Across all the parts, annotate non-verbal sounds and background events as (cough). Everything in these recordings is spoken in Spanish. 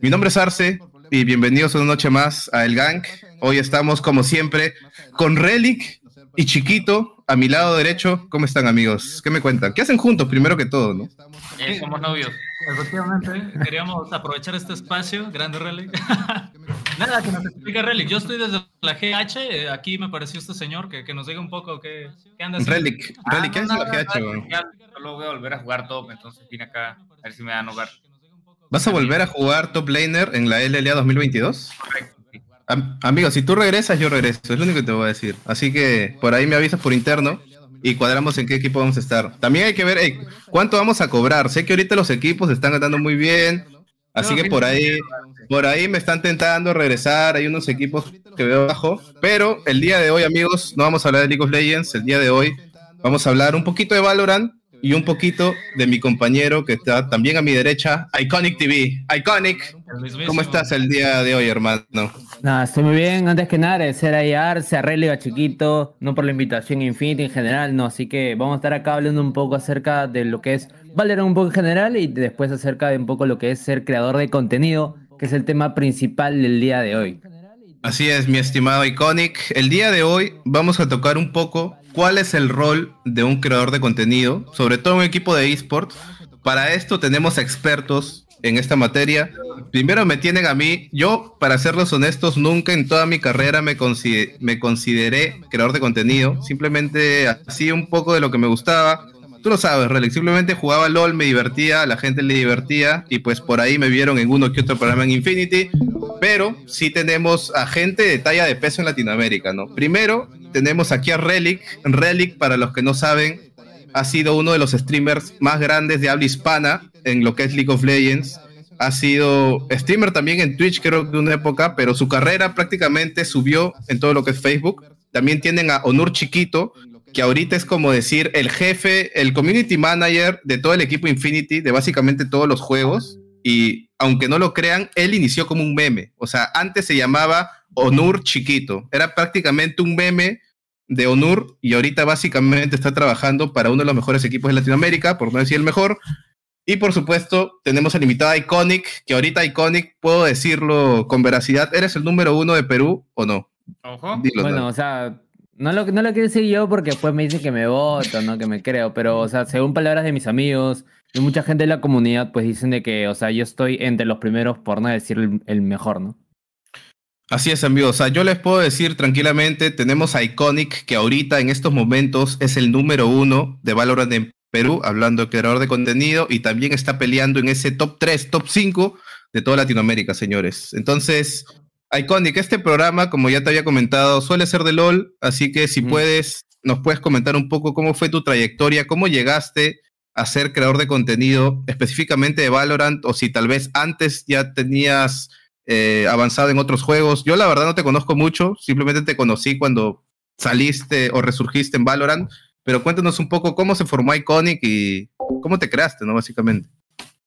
Mi nombre es Arce y bienvenidos una noche más a El Gang. Hoy estamos, como siempre, con Relic y Chiquito a mi lado derecho. ¿Cómo están, amigos? ¿Qué me cuentan? ¿Qué hacen juntos, primero que todo, no? Eh, somos novios. Efectivamente, queríamos aprovechar este espacio, grande Relic. (laughs) Nada, que nos explique Relic. Yo estoy desde la GH, eh, aquí me pareció este señor, que, que nos diga un poco qué, qué anda haciendo. Relic, Relic, ¿qué es la GH? weón? Ya, solo voy a volver a jugar top, entonces vine acá a ver si me dan hogar. ¿Vas a volver a jugar top laner en la LLA 2022? Correcto. sí. Am- amigo, si tú regresas, yo regreso. Es lo único que te voy a decir. Así que por ahí me avisas por interno y cuadramos en qué equipo vamos a estar. También hay que ver cuánto vamos a cobrar. Sé que ahorita los equipos están ganando muy bien. Así que por ahí, por ahí me están tentando regresar. Hay unos equipos que veo abajo. Pero el día de hoy, amigos, no vamos a hablar de League of Legends. El día de hoy vamos a hablar un poquito de Valorant y un poquito de mi compañero que está también a mi derecha, Iconic TV. Iconic. ¿cómo estás el día de hoy, hermano? Nada, estoy muy bien. Antes que nada, agradecer a Arce, a Religa Chiquito, no por la invitación Infinity en general, no. Así que vamos a estar acá hablando un poco acerca de lo que es Valorant un poco en general y después acerca de un poco lo que es ser creador de contenido, que es el tema principal del día de hoy. Así es, mi estimado Iconic. El día de hoy vamos a tocar un poco cuál es el rol de un creador de contenido, sobre todo un equipo de esports. Para esto tenemos expertos en esta materia. Primero me tienen a mí. Yo, para serlos honestos, nunca en toda mi carrera me, consi- me consideré creador de contenido. Simplemente hacía un poco de lo que me gustaba. Tú lo sabes, Relic. Simplemente jugaba LOL, me divertía, a la gente le divertía. Y pues por ahí me vieron en uno que otro programa en Infinity. Pero sí tenemos a gente de talla de peso en Latinoamérica, ¿no? Primero tenemos aquí a Relic. Relic, para los que no saben, ha sido uno de los streamers más grandes de habla hispana en lo que es League of Legends. Ha sido streamer también en Twitch, creo de una época, pero su carrera prácticamente subió en todo lo que es Facebook. También tienen a Onur Chiquito, que ahorita es como decir el jefe, el community manager de todo el equipo Infinity, de básicamente todos los juegos. Y aunque no lo crean, él inició como un meme. O sea, antes se llamaba Onur Chiquito. Era prácticamente un meme de Onur y ahorita básicamente está trabajando para uno de los mejores equipos de Latinoamérica, por no decir el mejor. Y por supuesto, tenemos al invitado Iconic, que ahorita Iconic, puedo decirlo con veracidad, ¿eres el número uno de Perú o no? Ojo. Dilo, Bueno, ¿no? o sea, no lo, no lo quiero decir yo porque después me dicen que me voto, ¿no? Que me creo, pero, o sea, según palabras de mis amigos y mucha gente de la comunidad, pues dicen de que, o sea, yo estoy entre los primeros, por no decir el, el mejor, ¿no? Así es, amigos. O sea, yo les puedo decir tranquilamente, tenemos a Iconic, que ahorita en estos momentos es el número uno de Valorant en Perú, hablando de creador de contenido, y también está peleando en ese top 3, top 5 de toda Latinoamérica, señores. Entonces, Iconic, este programa, como ya te había comentado, suele ser de LOL, así que si Mm. puedes, nos puedes comentar un poco cómo fue tu trayectoria, cómo llegaste a ser creador de contenido específicamente de Valorant, o si tal vez antes ya tenías eh, avanzado en otros juegos. Yo la verdad no te conozco mucho, simplemente te conocí cuando saliste o resurgiste en Valorant, pero cuéntanos un poco cómo se formó Iconic y cómo te creaste, ¿no? Básicamente.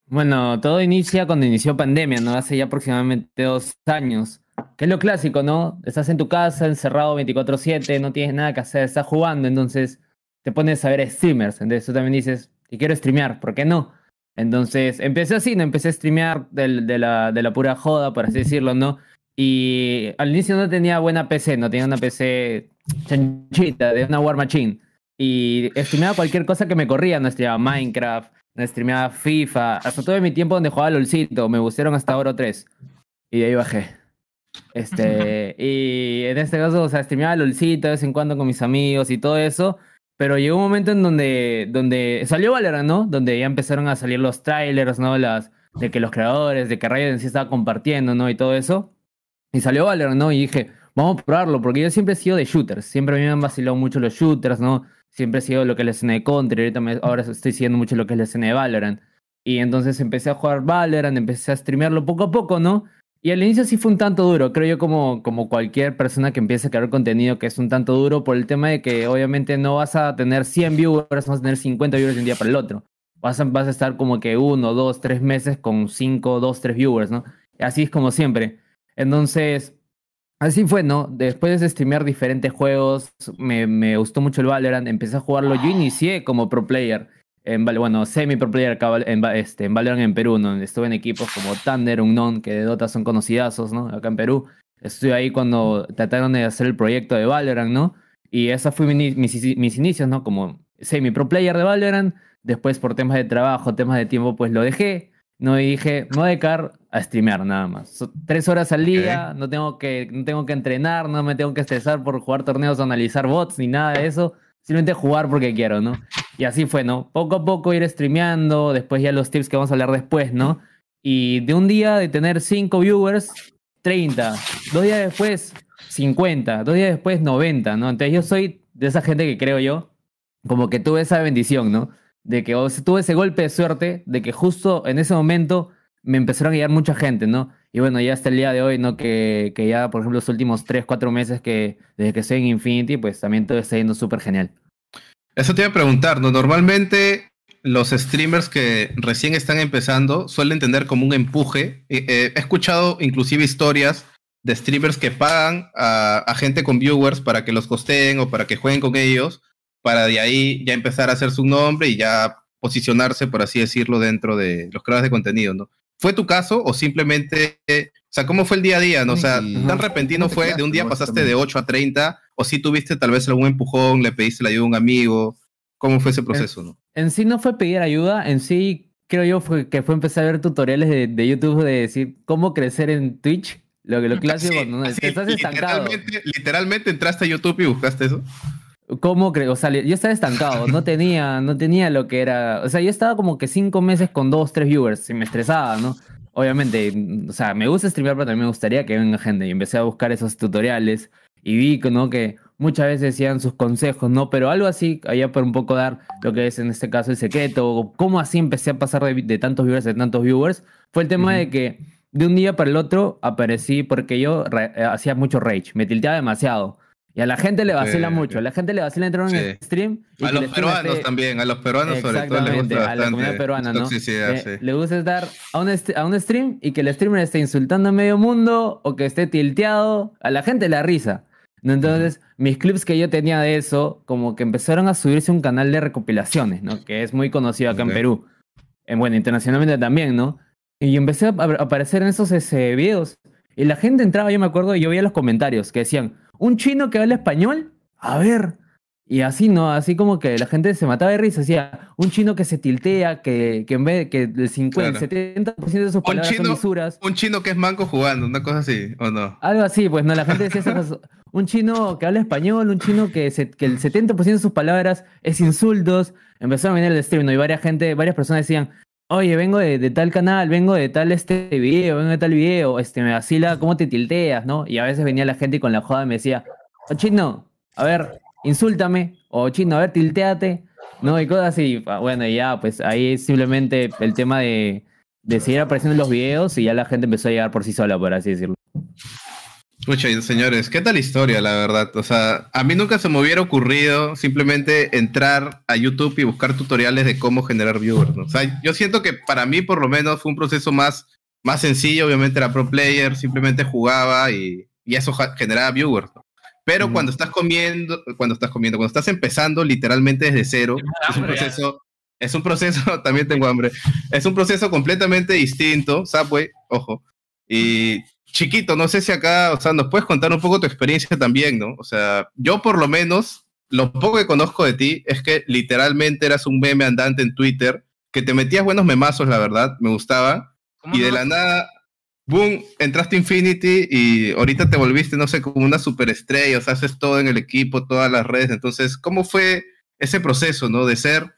Bueno, todo inicia cuando inició pandemia, ¿no? Hace ya aproximadamente dos años. Que es lo clásico, ¿no? Estás en tu casa, encerrado 24/7, no tienes nada que hacer, estás jugando, entonces te pones a ver streamers. Entonces tú también dices, y quiero streamear, ¿por qué no? Entonces empecé así, ¿no? Empecé a streamear del- de, la, de la pura joda, por así decirlo, ¿no? Y al inicio no tenía buena PC, no tenía una PC chanchita, de una War Machine. Y streameaba cualquier cosa que me corría, no streameaba Minecraft, no streameaba FIFA, hasta todo mi tiempo donde jugaba LOLcito, me gustaron hasta Oro 3. Y de ahí bajé. Este, (laughs) y en este caso, o sea, streameaba LOLcito de vez en cuando con mis amigos y todo eso. Pero llegó un momento en donde, donde salió Valorant, ¿no? Donde ya empezaron a salir los trailers, ¿no? Las, de que los creadores, de que Riot en sí estaba compartiendo, ¿no? Y todo eso. Y salió Valorant, ¿no? Y dije, vamos a probarlo, porque yo siempre he sido de shooters. Siempre a mí me han vacilado mucho los shooters, ¿no? Siempre he sido lo que es la escena de Counter. Ahorita me- ahora estoy siguiendo mucho lo que es la escena de Valorant. Y entonces empecé a jugar Valorant, empecé a streamearlo poco a poco, ¿no? Y al inicio sí fue un tanto duro, creo yo como, como cualquier persona que empiece a crear contenido que es un tanto duro por el tema de que obviamente no vas a tener 100 viewers, vas a tener 50 viewers de un día para el otro. Vas a, vas a estar como que uno, dos, tres meses con 5, 2, 3 viewers, ¿no? Así es como siempre. Entonces, así fue, ¿no? Después de streamear diferentes juegos, me, me gustó mucho el Valorant, empecé a jugarlo, yo inicié como pro player. En, bueno, semi-pro player en, este, en Valorant en Perú, donde estuve en equipos como Thunder, Unknown, que de Dota son conocidazos, ¿no? Acá en Perú. Estuve ahí cuando trataron de hacer el proyecto de Valorant, ¿no? Y esos fueron mis, mis, inicios, ¿no? Como semi-pro player de Valorant. Después, por temas de trabajo, temas de tiempo, pues lo dejé. No y dije, no dedicar a streamear nada más. tres horas al día, no, tengo que, no tengo que entrenar, no me tengo que estresar por jugar torneos o analizar bots ni nada de eso. Simplemente jugar porque quiero, ¿no? Y así fue, ¿no? Poco a poco ir streameando, después ya los tips que vamos a hablar después, ¿no? Y de un día de tener 5 viewers, 30. Dos días después, 50. Dos días después, 90, ¿no? Entonces yo soy de esa gente que creo yo, como que tuve esa bendición, ¿no? De que tuve ese golpe de suerte, de que justo en ese momento me empezaron a guiar mucha gente, ¿no? Y bueno, ya hasta el día de hoy, ¿no? Que, que ya, por ejemplo, los últimos 3, 4 meses que desde que estoy en Infinity, pues también todo está yendo súper genial. Eso te iba a preguntar, ¿no? Normalmente los streamers que recién están empezando suelen tener como un empuje. Eh, he escuchado inclusive historias de streamers que pagan a, a, gente con viewers para que los costeen o para que jueguen con ellos, para de ahí ya empezar a hacer su nombre y ya posicionarse, por así decirlo, dentro de los creadores de contenido, ¿no? ¿Fue tu caso o simplemente, o sea, cómo fue el día a día? ¿no? O sea, tan repentino fue, de un día pasaste de 8 a 30, o si tuviste tal vez algún empujón, le pediste la ayuda a un amigo, ¿cómo fue ese proceso? En, no? en sí no fue pedir ayuda, en sí creo yo fue que fue empezar a ver tutoriales de, de YouTube de decir cómo crecer en Twitch, lo, lo (laughs) clásico, sí, ¿no? Te estás estancado. Literalmente, literalmente entraste a YouTube y buscaste eso. ¿Cómo creo? O sea, yo estaba estancado, no (laughs) tenía, no tenía lo que era. O sea, yo estaba como que cinco meses con dos, tres viewers, y me estresaba, ¿no? Obviamente, o sea, me gusta streamear, pero también me gustaría que venga gente. Y empecé a buscar esos tutoriales y vi ¿no? que muchas veces decían sus consejos, ¿no? Pero algo así, había por un poco dar lo que es en este caso el secreto, o cómo así empecé a pasar de, tantos viewers a tantos viewers, fue el tema de que de un día para el otro aparecí porque yo eh, hacía mucho rage, me tilteaba demasiado. Y a la gente le vacila mucho. A la gente le vacila entrar en el stream. a los peruanos también, a los peruanos sobre todo les gusta a la comunidad peruana, ¿no? Eh, le gusta estar a un, a un stream y que el streamer esté insultando a medio mundo o que esté tilteado. A la gente le da risa. Entonces, mis clips que yo tenía de eso, como que empezaron a subirse un canal de recopilaciones, ¿no? Que es muy conocido acá en Perú. En, bueno, internacionalmente también, ¿no? Y empecé a aparecer en esos ese, videos. Y la gente entraba, yo me acuerdo, y yo veía los comentarios que decían, un chino que habla español, a ver. Y así, ¿no? Así como que la gente se mataba de risa. Decía, un chino que se tiltea, que, que en vez de que el 50, 70% de sus palabras son misuras. Un chino que es manco jugando, una cosa así, ¿o no? Algo así, pues no, la gente decía esas Un chino que habla español, un chino que, que el 70% de sus palabras es insultos. Empezó a venir el stream, ¿no? Y varias gente, varias personas decían, oye, vengo de, tal canal, vengo de tal este video, vengo de tal video, este, me vacila, ¿cómo te tilteas, no? Y a veces venía la gente y con la joda me decía, oh, chino, a ver, insúltame, o chino, a ver, tilteate, ¿no? Y cosas así. Ah, bueno, ya, pues ahí simplemente el tema de, de seguir apareciendo en los videos y ya la gente empezó a llegar por sí sola, por así decirlo. Escucha, señores, ¿qué tal historia, la verdad? O sea, a mí nunca se me hubiera ocurrido simplemente entrar a YouTube y buscar tutoriales de cómo generar viewers, ¿no? O sea, yo siento que para mí, por lo menos, fue un proceso más, más sencillo. Obviamente era pro player, simplemente jugaba y, y eso generaba viewers, ¿no? Pero cuando estás comiendo, cuando estás comiendo, cuando estás empezando literalmente desde cero, es un proceso, es un proceso, (laughs) también tengo hambre, es un proceso completamente distinto, Subway, ojo, y chiquito, no sé si acá, o sea, nos puedes contar un poco tu experiencia también, ¿no? O sea, yo por lo menos, lo poco que conozco de ti es que literalmente eras un meme andante en Twitter, que te metías buenos memazos, la verdad, me gustaba, y de la nada, boom, entraste a Infinity y ahorita te volviste, no sé, como una superestrella, o sea, haces todo en el equipo, todas las redes, entonces, ¿cómo fue ese proceso, ¿no? De ser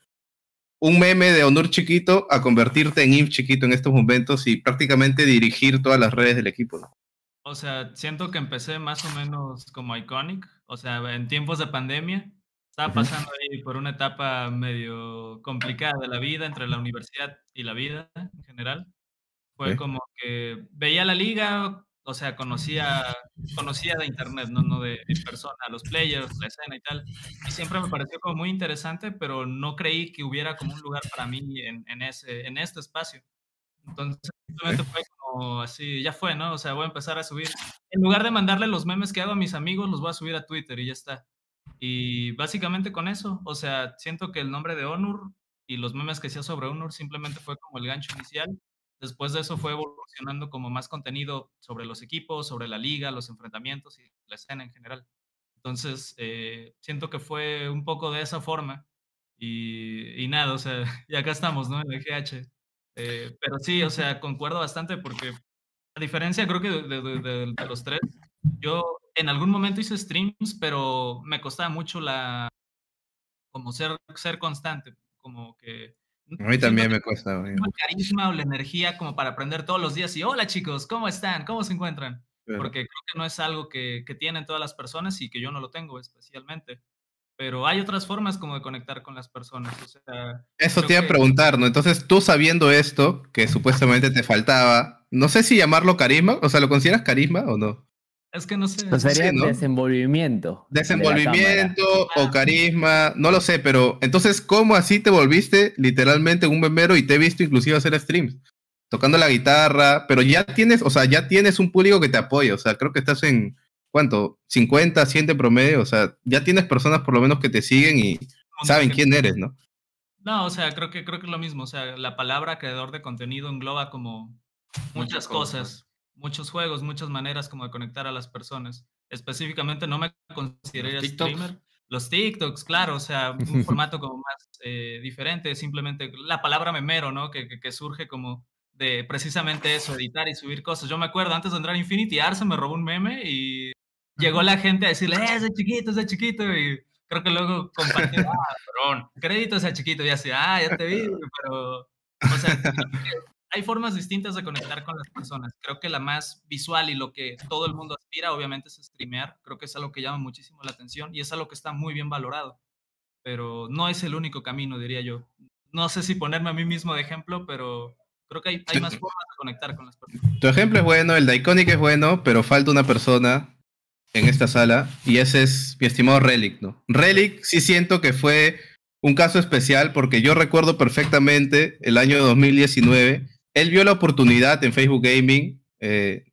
un meme de honor chiquito a convertirte en IF chiquito en estos momentos y prácticamente dirigir todas las redes del equipo. ¿no? O sea, siento que empecé más o menos como Iconic, o sea, en tiempos de pandemia. Estaba pasando ahí por una etapa medio complicada de la vida, entre la universidad y la vida en general. Fue como que veía la liga, o sea, conocía, conocía de internet, no, no de, persona, los players, la escena y tal. Y siempre me pareció como muy interesante, pero no creí que hubiera como un lugar para mí en, en ese, en este espacio. Entonces, simplemente fue como así, ya fue, ¿no? O sea, voy a empezar a subir. En lugar de mandarle los memes que hago a mis amigos, los voy a subir a Twitter y ya está. Y básicamente con eso, o sea, siento que el nombre de Honor y los memes que hacía sobre Unur simplemente fue como el gancho inicial. Después de eso fue evolucionando como más contenido sobre los equipos, sobre la liga, los enfrentamientos y la escena en general. Entonces, eh, siento que fue un poco de esa forma. Y, y nada, o sea, (laughs) y acá estamos, ¿no? En el GH. Eh, pero sí, o sea, concuerdo bastante porque, a diferencia, creo que de, de, de, de, los tres, yo en algún momento hice streams, pero me costaba mucho la, como ser, ser constante, como que... A mí también me cuesta. El carisma o la energía como para aprender todos los días y, hola chicos, ¿cómo están? ¿Cómo se encuentran? porque creo que no es algo que, que, tienen todas las personas y que yo no lo tengo especialmente. Pero hay otras formas como de conectar con las personas. O sea, Eso te iba que... a preguntar, ¿no? Entonces, tú sabiendo esto, que supuestamente te faltaba, no sé si llamarlo carisma, o sea, ¿lo consideras carisma o no? Es que no sé. Pues sería sí, ¿no? desenvolvimiento. Desenvolvimiento de o carisma, no lo sé, pero entonces, ¿cómo así te volviste literalmente un memero y te he visto inclusive hacer streams? tocando la guitarra, pero ya tienes, o sea, ya tienes un público que te apoya, o sea, creo que estás en, ¿cuánto? 50, 100 de promedio, o sea, ya tienes personas por lo menos que te siguen y saben quién eres, ¿no? No, o sea, creo que, creo que es lo mismo, o sea, la palabra creador de contenido engloba como muchas, muchas cosas, cosas, muchos juegos, muchas maneras como de conectar a las personas. Específicamente no me consideraría streamer. Los TikToks, claro, o sea, un (laughs) formato como más eh, diferente, simplemente la palabra memero, ¿no? Que, que, que surge como de precisamente eso, editar y subir cosas. Yo me acuerdo, antes de entrar a Infinity, Arce me robó un meme y llegó la gente a decirle, eh, ese chiquito, ese chiquito, y creo que luego compartió, ah, perdón, crédito ese chiquito, y así, ah, ya te vi, pero, o sea, hay formas distintas de conectar con las personas. Creo que la más visual y lo que todo el mundo aspira, obviamente, es streamear. Creo que es algo que llama muchísimo la atención y es algo que está muy bien valorado. Pero no es el único camino, diría yo. No sé si ponerme a mí mismo de ejemplo, pero Creo que hay, hay, más formas de conectar con las personas. Tu ejemplo es bueno, el de Iconic es bueno, pero falta una persona en esta sala y ese es mi estimado Relic, ¿no? Relic sí siento que fue un caso especial porque yo recuerdo perfectamente el año 2019, él vio la oportunidad en Facebook Gaming, eh,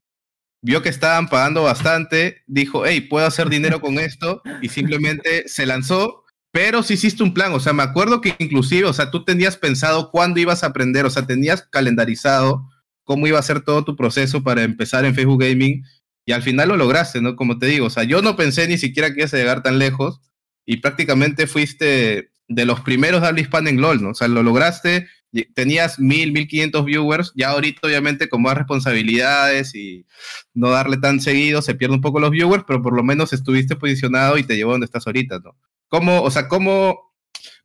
vio que estaban pagando bastante, dijo, hey, puedo hacer dinero con esto y simplemente se lanzó pero sí hiciste un plan, o sea, me acuerdo que inclusive, o sea, tú tenías pensado cuándo ibas a aprender, o sea, tenías calendarizado cómo iba a ser todo tu proceso para empezar en Facebook Gaming y al final lo lograste, ¿no? Como te digo, o sea, yo no pensé ni siquiera que ibas a llegar tan lejos y prácticamente fuiste de los primeros de habla hispana en LOL, ¿no? O sea, lo lograste, tenías mil, mil quinientos viewers, ya ahorita obviamente con más responsabilidades y no darle tan seguido se pierde un poco los viewers, pero por lo menos estuviste posicionado y te llevó donde estás ahorita, ¿no? ¿Cómo, o sea, cómo,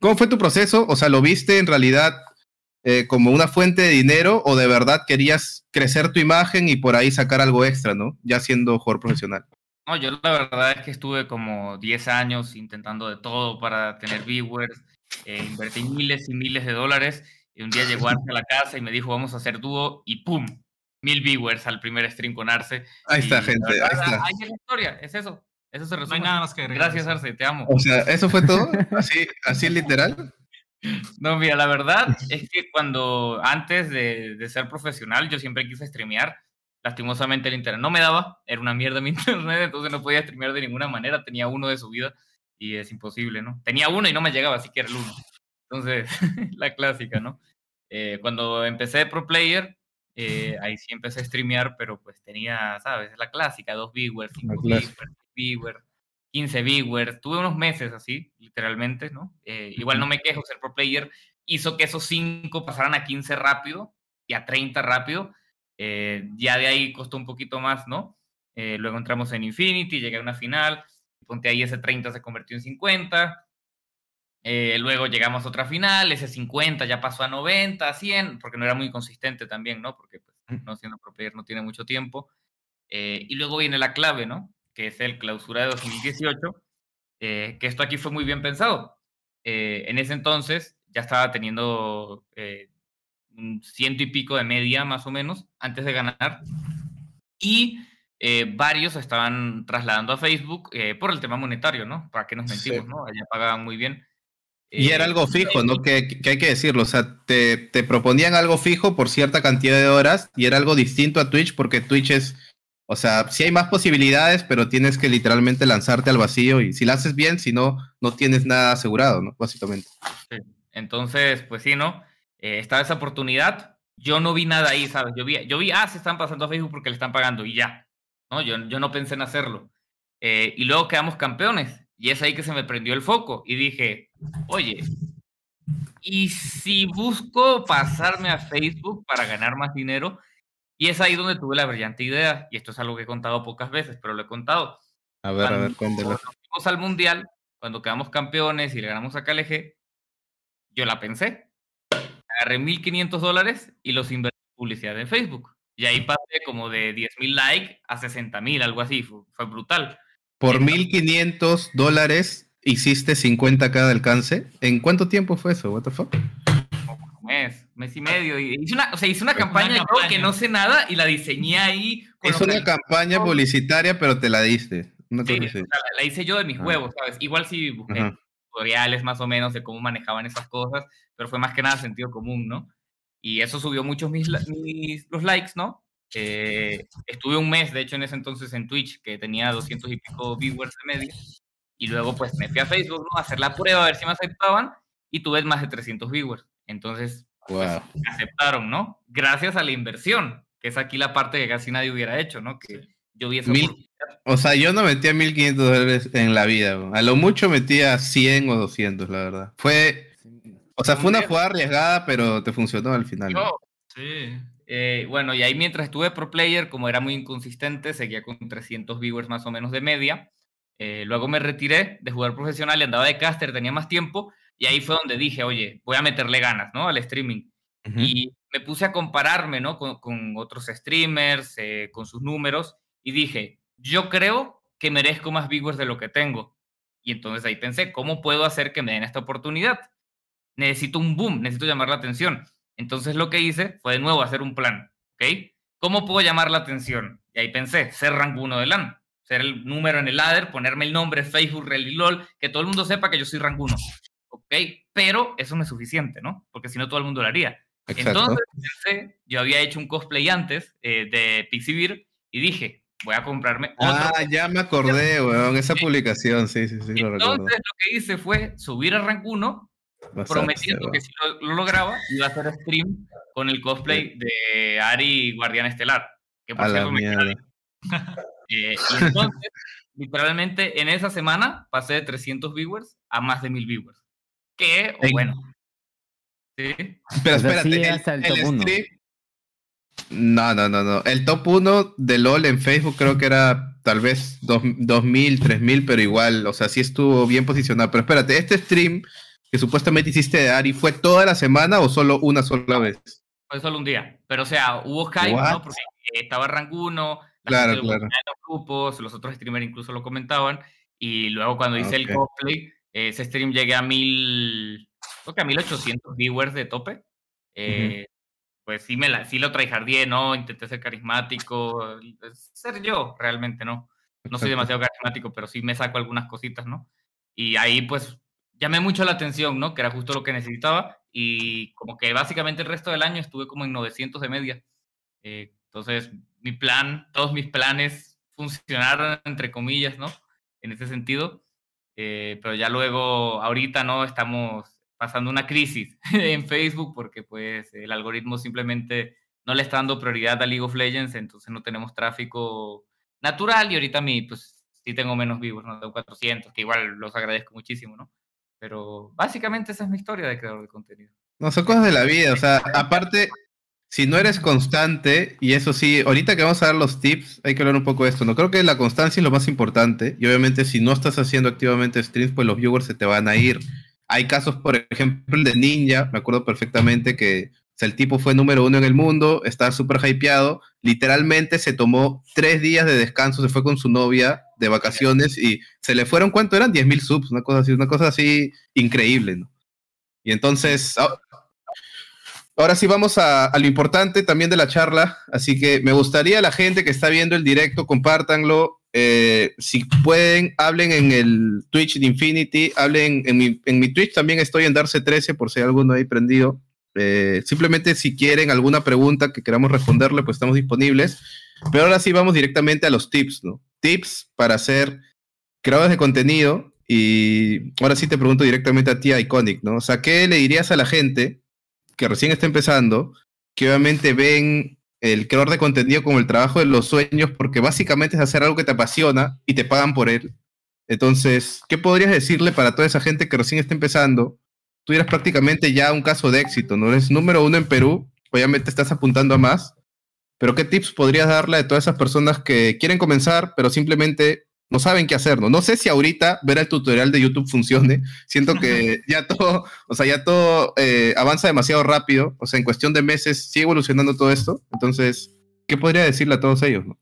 cómo fue tu proceso? O sea, ¿lo viste en realidad eh, como una fuente de dinero o de verdad querías crecer tu imagen y por ahí sacar algo extra, ¿no? Ya siendo jugador profesional. No, yo la verdad es que estuve como 10 años intentando de todo para tener viewers, eh, invertí miles y miles de dólares y un día llegó Arce a la casa y me dijo, vamos a hacer dúo y ¡pum! Mil viewers al primer stream con Arce. Ahí está, gente, verdad, ahí está. Ahí es la historia, es eso. Eso se resume. No hay nada más que agregar. Gracias, Arce, te amo. O sea, ¿eso fue todo? (laughs) ¿Así, así literal? No, mira, la verdad es que cuando antes de, de, ser profesional yo siempre quise streamear. Lastimosamente el internet no me daba, era una mierda mi (laughs) internet, entonces no podía streamear de ninguna manera. Tenía uno de subida y es imposible, ¿no? Tenía uno y no me llegaba, así que era el uno. Entonces, (laughs) la clásica, ¿no? Eh, cuando empecé de pro player, eh, ahí sí empecé a streamear, pero pues tenía, ¿sabes? La clásica, dos viewers, cinco viewers, viewers, 15 viewers, tuve unos meses así, literalmente, ¿no? Eh, igual no me quejo, ser pro player hizo que esos 5 pasaran a 15 rápido y a 30 rápido. Eh, ya de ahí costó un poquito más, ¿no? Eh, luego entramos en Infinity, llegué a una final, ponte ahí ese 30 se convirtió en 50. Luego llegamos a otra final, ese 50 ya pasó a 90, 100, porque no era muy consistente también, ¿no? Porque pues, no siendo pro player no tiene mucho tiempo. y luego viene la clave, ¿no? que es el clausura de 2018, eh, que esto aquí fue muy bien pensado. Eh, en ese entonces ya estaba teniendo eh, un ciento y pico de media más o menos antes de ganar y eh, varios estaban trasladando a Facebook por el tema monetario, ¿no? ¿Para qué nos mentimos, sí. no? Allá pagaban muy bien. Y era algo fijo, ¿no? Que, que, hay que decirlo. O sea, te, te, proponían algo fijo por cierta cantidad de horas y era algo distinto a Twitch porque Twitch es o sea, sí hay más posibilidades, pero tienes que literalmente lanzarte al vacío y si la haces bien, si no, no tienes nada asegurado, ¿no? Básicamente. Sí. Entonces, pues sí, ¿no? Eh, estaba esa oportunidad. Yo no vi nada ahí, ¿sabes? Yo vi, yo vi, ah, se están pasando a Facebook porque le están pagando y ya. ¿no? Yo, yo no pensé en hacerlo. Eh, y luego quedamos campeones. Y es ahí que se me prendió el foco. Y dije, oye, ¿y si busco pasarme a Facebook para ganar más dinero? Y es ahí donde tuve la brillante idea. Y esto es algo que he contado pocas veces, pero lo he contado. A ver, cuando, a ver, cuéntelo. Cuando fuimos al Mundial, cuando quedamos campeones y le ganamos a KLG, yo la pensé. Agarré 1.500 dólares y los invertí en publicidad en Facebook. Y ahí pasé como de 10.000 likes a 60.000, algo así. Fue, fue brutal. Por 1.500 dólares hiciste 50k de alcance. ¿En cuánto tiempo fue eso? What the fuck? Un mes, mes y medio. Y hice una, o sea, hice una campaña, una yo campaña. que no sé nada y la diseñé ahí. con Es una que- campaña publicitaria, pero te la diste. Una Sí, la, la hice yo de mis Ah. huevos, ¿sabes? Igual sí busqué Ajá. tutoriales más o menos de cómo manejaban esas cosas, pero fue más que nada sentido común, ¿no? Y eso subió muchos mis, mis- los likes, ¿no? Eh, estuve un mes, de hecho, en ese entonces en Twitch, que tenía 200 y pico viewers de media, y luego pues me fui a Facebook, ¿no? A hacer la prueba, a ver si me aceptaban, y tuve más de 300 viewers. Entonces, Wow. me aceptaron, ¿no? Gracias a la inversión, que es aquí la parte que casi nadie hubiera hecho, ¿no? Que yo esa Mil-. O sea, yo no metía 1.500 dólares en la vida. bro. A lo mucho metía 100 o 200, la verdad. Fue, o sea, fue una jugada arriesgada, pero te funcionó al final. Sí. Eh, bueno, y ahí mientras estuve pro player, como era muy inconsistente, seguía con 300 viewers más o menos de media. Eh, luego me retiré de jugar profesional y andaba de caster, tenía más tiempo. Y ahí fue donde dije, oye, voy a meterle ganas, ¿no? Al streaming. Y me puse a compararme, ¿no? Con, con otros streamers, eh, con sus números. Y dije, yo creo que merezco más viewers de lo que tengo. Y entonces ahí pensé, ¿cómo puedo hacer que me den esta oportunidad? Necesito un boom, necesito llamar la atención. Entonces lo que hice fue de nuevo hacer un plan, ¿ok? ¿Cómo puedo llamar la atención? Y ahí pensé, ser rank 1 de LAN, ser el número en el ladder, ponerme el nombre Facebook, Rel y LOL, que todo el mundo sepa que yo soy rank 1, ¿ok? Pero eso no es suficiente, ¿no? Porque si no todo el mundo lo haría. Exacto. Entonces pensé, yo había hecho un cosplay antes eh, de Pixivir y dije, voy a comprarme otro. ah, ya me acordé, weón. Esa publicación, sí, sí, sí, lo recuerdo. Entonces lo que hice fue subir a rank 1 Bastante, prometiendo que si lo, lo lograba, iba a hacer stream con el cosplay de Ari Guardián Estelar. Que por A la cierto me. (laughs) Eh, y entonces, literalmente, en esa semana pasé de 300 viewers a más de 1000 viewers. Que, o En- bueno. Sí. Pero espérate, sí el, al el top uno. stream- No, no, no, no. El top 1 de LOL en Facebook creo que era tal vez dos- 2000, 3000, pero igual, o sea, sí estuvo bien posicionado. Pero espérate, este stream que supuestamente hiciste Ari, ¿fue toda la semana o solo una sola vez? Fue solo un día. Pero, o sea, hubo hype, What? ¿no? Porque eh, estaba rank 1, la Claro, claro. los grupos, los otros streamers incluso lo comentaban. Y luego cuando hice el Ok. cosplay, eh, ese stream llegué a mil, creo que a 1800 viewers de tope. Eh, Pues sí, me la, sí lo tryhardé, ¿no? Intenté ser carismático, ser yo, realmente, ¿no? No soy demasiado carismático, pero sí me saco algunas cositas, ¿no? Y ahí, pues, llamé mucho la atención, ¿no? Que era justo lo que necesitaba. Y como que básicamente el resto del año estuve como en 900 de media. Eh, entonces, mi plan, todos mis planes funcionaron, entre comillas, ¿no? En ese sentido. Eh, pero ya luego, ahorita, ¿no? Estamos pasando una crisis (laughs) en Facebook porque, pues, el algoritmo simplemente no le está dando prioridad a League of Legends, entonces no tenemos tráfico natural y ahorita mi, pues, sí tengo menos vivos, ¿no? Tengo 400, que igual los agradezco muchísimo, ¿no? Pero básicamente esa es mi historia de creador de contenido. No, son cosas de la vida. O sea, aparte, si no eres constante, y eso sí, ahorita que vamos a dar los tips, hay que hablar un poco de esto, ¿no? Creo que la constancia es lo más importante. Y obviamente, si no estás haciendo activamente streams, pues los viewers se te van a ir. Hay casos, por ejemplo, el de Ninja, me acuerdo perfectamente que o sea, el tipo fue número uno en el mundo, estaba súper hypeado, literalmente se tomó tres días de descanso, se fue con su novia de vacaciones y se le fueron, ¿cuánto eran? 10 mil subs, una cosa así, una cosa así increíble, ¿no? Y entonces, ah, ahora sí vamos a, lo importante también de la charla, así que me gustaría la gente que está viendo el directo, compártanlo, eh, si pueden, hablen en el Twitch de Infinity, hablen en mi, en mi Twitch, también estoy en Darse 13 por si alguno ahí prendido. Eh, simplemente si quieren alguna pregunta que queramos responderle, pues estamos disponibles. Pero ahora sí vamos directamente a los tips, ¿no? Tips para hacer creadores de contenido Y ahora sí te pregunto directamente a ti, Iconic, ¿no? O sea, ¿qué le dirías a la gente que recién está empezando, que obviamente ven el creador de contenido como el trabajo de los sueños, porque básicamente es hacer algo que te apasiona y te pagan por él? Entonces, ¿qué podrías decirle para toda esa gente que recién está empezando? Tú eres prácticamente ya un caso de éxito, ¿no? Eres número uno en Perú, obviamente estás apuntando a más, pero ¿qué tips podrías darle a todas esas personas que quieren comenzar, pero simplemente no saben qué hacer, ¿no? No sé si ahorita ver el tutorial de YouTube funcione. Siento que ya todo, o sea, ya todo eh, avanza demasiado rápido. O sea, en cuestión de meses sigue evolucionando todo esto. Entonces, ¿qué podría decirle a todos ellos, no?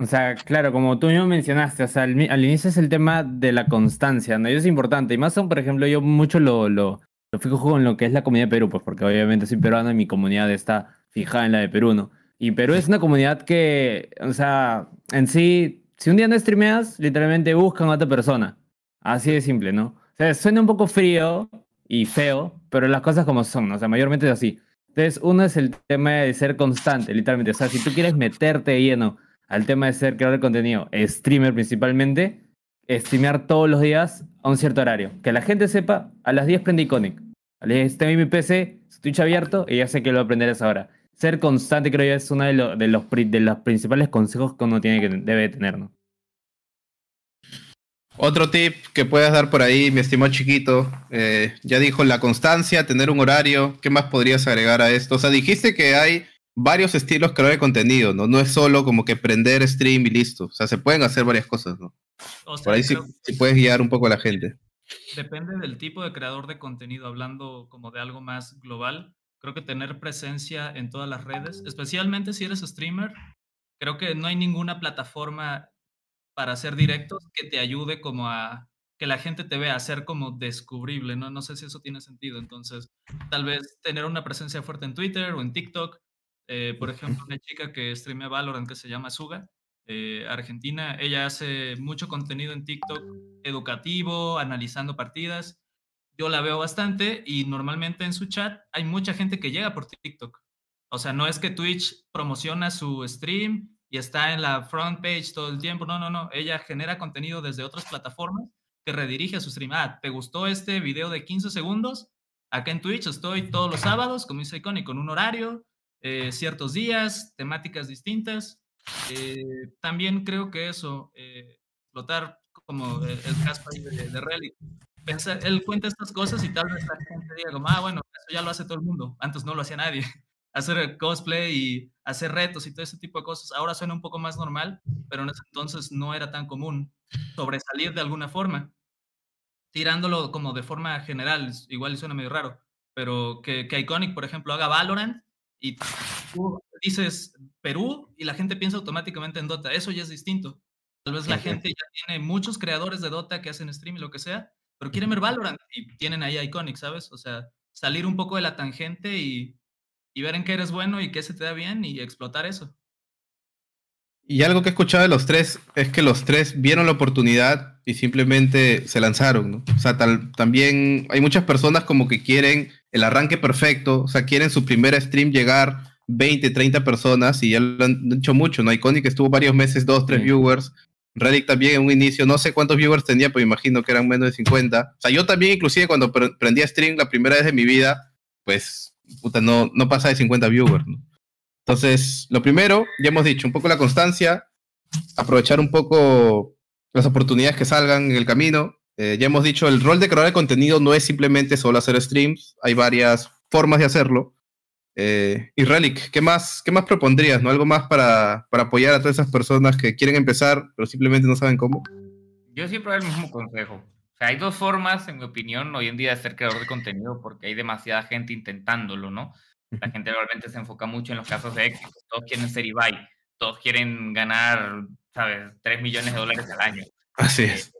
O sea, claro, como tú mismo mencionaste, o sea, al, inicio es el tema de la constancia, ¿no? Y eso es importante. Y más aún, por ejemplo, yo mucho lo, lo, lo fijo con lo que es la comunidad de Perú, pues porque obviamente soy peruano y mi comunidad está fijada en la de Perú, ¿no? Y Perú es una comunidad que, o sea, en sí si un día no streameas, literalmente buscan a otra persona. Así de simple, ¿no? O sea, suena un poco frío y feo, pero las cosas como son, ¿no? O sea, mayormente es así. Entonces, uno es el tema de ser constante, literalmente. O sea, si tú quieres meterte lleno al tema de ser creador de contenido, streamer principalmente, streamear todos los días a un cierto horario. Que la gente sepa, a las 10 prende Iconic. A las 10 tengo mi PC, Twitch abierto y ya sé que lo aprenderé a esa hora ser constante creo yo es uno de, los, de, los, de los principales consejos que uno tiene que, debe tener, ¿no? Otro tip que puedas dar por ahí, mi estimado chiquito, eh, ya dijo la constancia, tener un horario, ¿qué más podrías agregar a esto? O sea, dijiste que hay varios estilos crear de contenido, ¿no? No es solo como que prender stream y listo, o sea, se pueden hacer varias cosas, ¿no? por ahí sí, sí, puedes guiar un poco a la gente. Depende del tipo de creador de contenido, hablando como de algo más global Creo que tener presencia en todas las redes, especialmente si eres streamer, creo que no hay ninguna plataforma para hacer directos que te ayude como a que la gente te vea, a ser como descubrible, ¿no? No sé si eso tiene sentido. Entonces, tal vez tener una presencia fuerte en Twitter o en TikTok. Eh, por ejemplo, una chica que streamea Valorant que se llama Suga, eh, Argentina, ella hace mucho contenido en TikTok educativo, analizando partidas yo la veo bastante y normalmente en su chat hay mucha gente que llega por TikTok. O sea, no es que Twitch promociona su stream y está en la front page todo el tiempo. No, no, no. Ella genera contenido desde otras plataformas que redirige a su stream. Ah, ¿te gustó este video de 15 segundos? Acá en Twitch estoy todos los sábados, como dice Iconic, con un horario, eh, ciertos días, temáticas distintas. Eh, también creo que eso, eh, explotar como el, caso de, de Relic, él cuenta estas cosas y tal vez la gente diga como, ah, bueno, eso ya lo hace todo el mundo. Antes no lo hacía nadie. (laughs) Hacer cosplay y hacer retos y todo ese tipo de cosas. Ahora suena un poco más normal, pero en ese entonces no era tan común sobresalir de alguna forma. Tirándolo como de forma general, igual suena medio raro, pero que, que Iconic, por ejemplo, haga Valorant y tú dices Perú y la gente piensa automáticamente en Dota. Eso ya es distinto. Tal vez la gente ya tiene muchos creadores de Dota que hacen stream y lo que sea, pero quieren ver Valorant y tienen ahí Iconic, ¿sabes? O sea, salir un poco de la tangente y, ver en qué eres bueno y qué se te da bien y explotar eso. Y algo que he escuchado de los tres es que los tres vieron la oportunidad y simplemente se lanzaron, ¿no? O sea, también hay muchas personas como que quieren el arranque perfecto, o sea, quieren su primer stream llegar 20, 30 personas y ya lo han hecho mucho, ¿no? Iconic estuvo varios meses, dos, tres viewers, Relic también en un inicio, no sé cuántos viewers tenía, pero imagino que eran menos de 50. O sea, yo también inclusive cuando prendía stream la primera vez de mi vida, pues, puta, no, no pasa de 50 viewers, ¿no? Entonces, lo primero, ya hemos dicho, un poco la constancia, aprovechar un poco las oportunidades que salgan en el camino. Eh, ya hemos dicho, el rol de creador de contenido no es simplemente solo hacer streams, hay varias formas de hacerlo. Eh, y Relic, ¿qué más, ¿qué más propondrías? ¿no? ¿Algo más para, para, apoyar a todas esas personas que quieren empezar, pero simplemente no saben cómo? Yo siempre doy el mismo consejo. O sea, hay dos formas, en mi opinión, hoy en día de ser creador de contenido, porque hay demasiada gente intentándolo, ¿no? La gente realmente se enfoca mucho en los casos de éxito. Todos quieren ser Ibai, todos quieren ganar, ¿sabes?, 3 millones de dólares al año. Así es.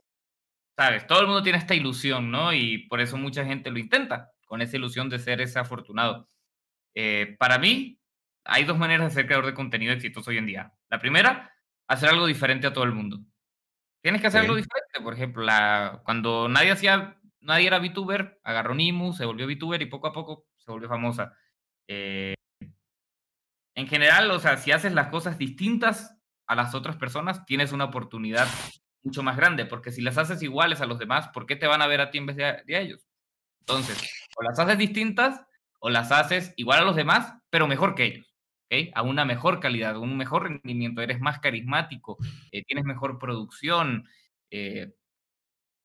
¿Sabes? Todo el mundo tiene esta ilusión, ¿no? Y por eso mucha gente lo intenta, con esa ilusión de ser ese afortunado. Eh, para mí, hay dos maneras de ser creador de contenido exitoso hoy en día. La primera, hacer algo diferente a todo el mundo. Tienes que hacer algo diferente. Por ejemplo, la, cuando nadie hacía, nadie era VTuber, agarró Nimu, se volvió VTuber y poco a poco se volvió famosa. Eh, en general, o sea, si haces las cosas distintas a las otras personas, tienes una oportunidad mucho más grande, porque si las haces iguales a los demás, ¿por qué te van a ver a ti en vez de a, de a ellos? Entonces, o las haces distintas o las haces igual a los demás, pero mejor que ellos. ¿ok? A una mejor calidad, un mejor rendimiento, eres más carismático, eh, tienes mejor producción, eh,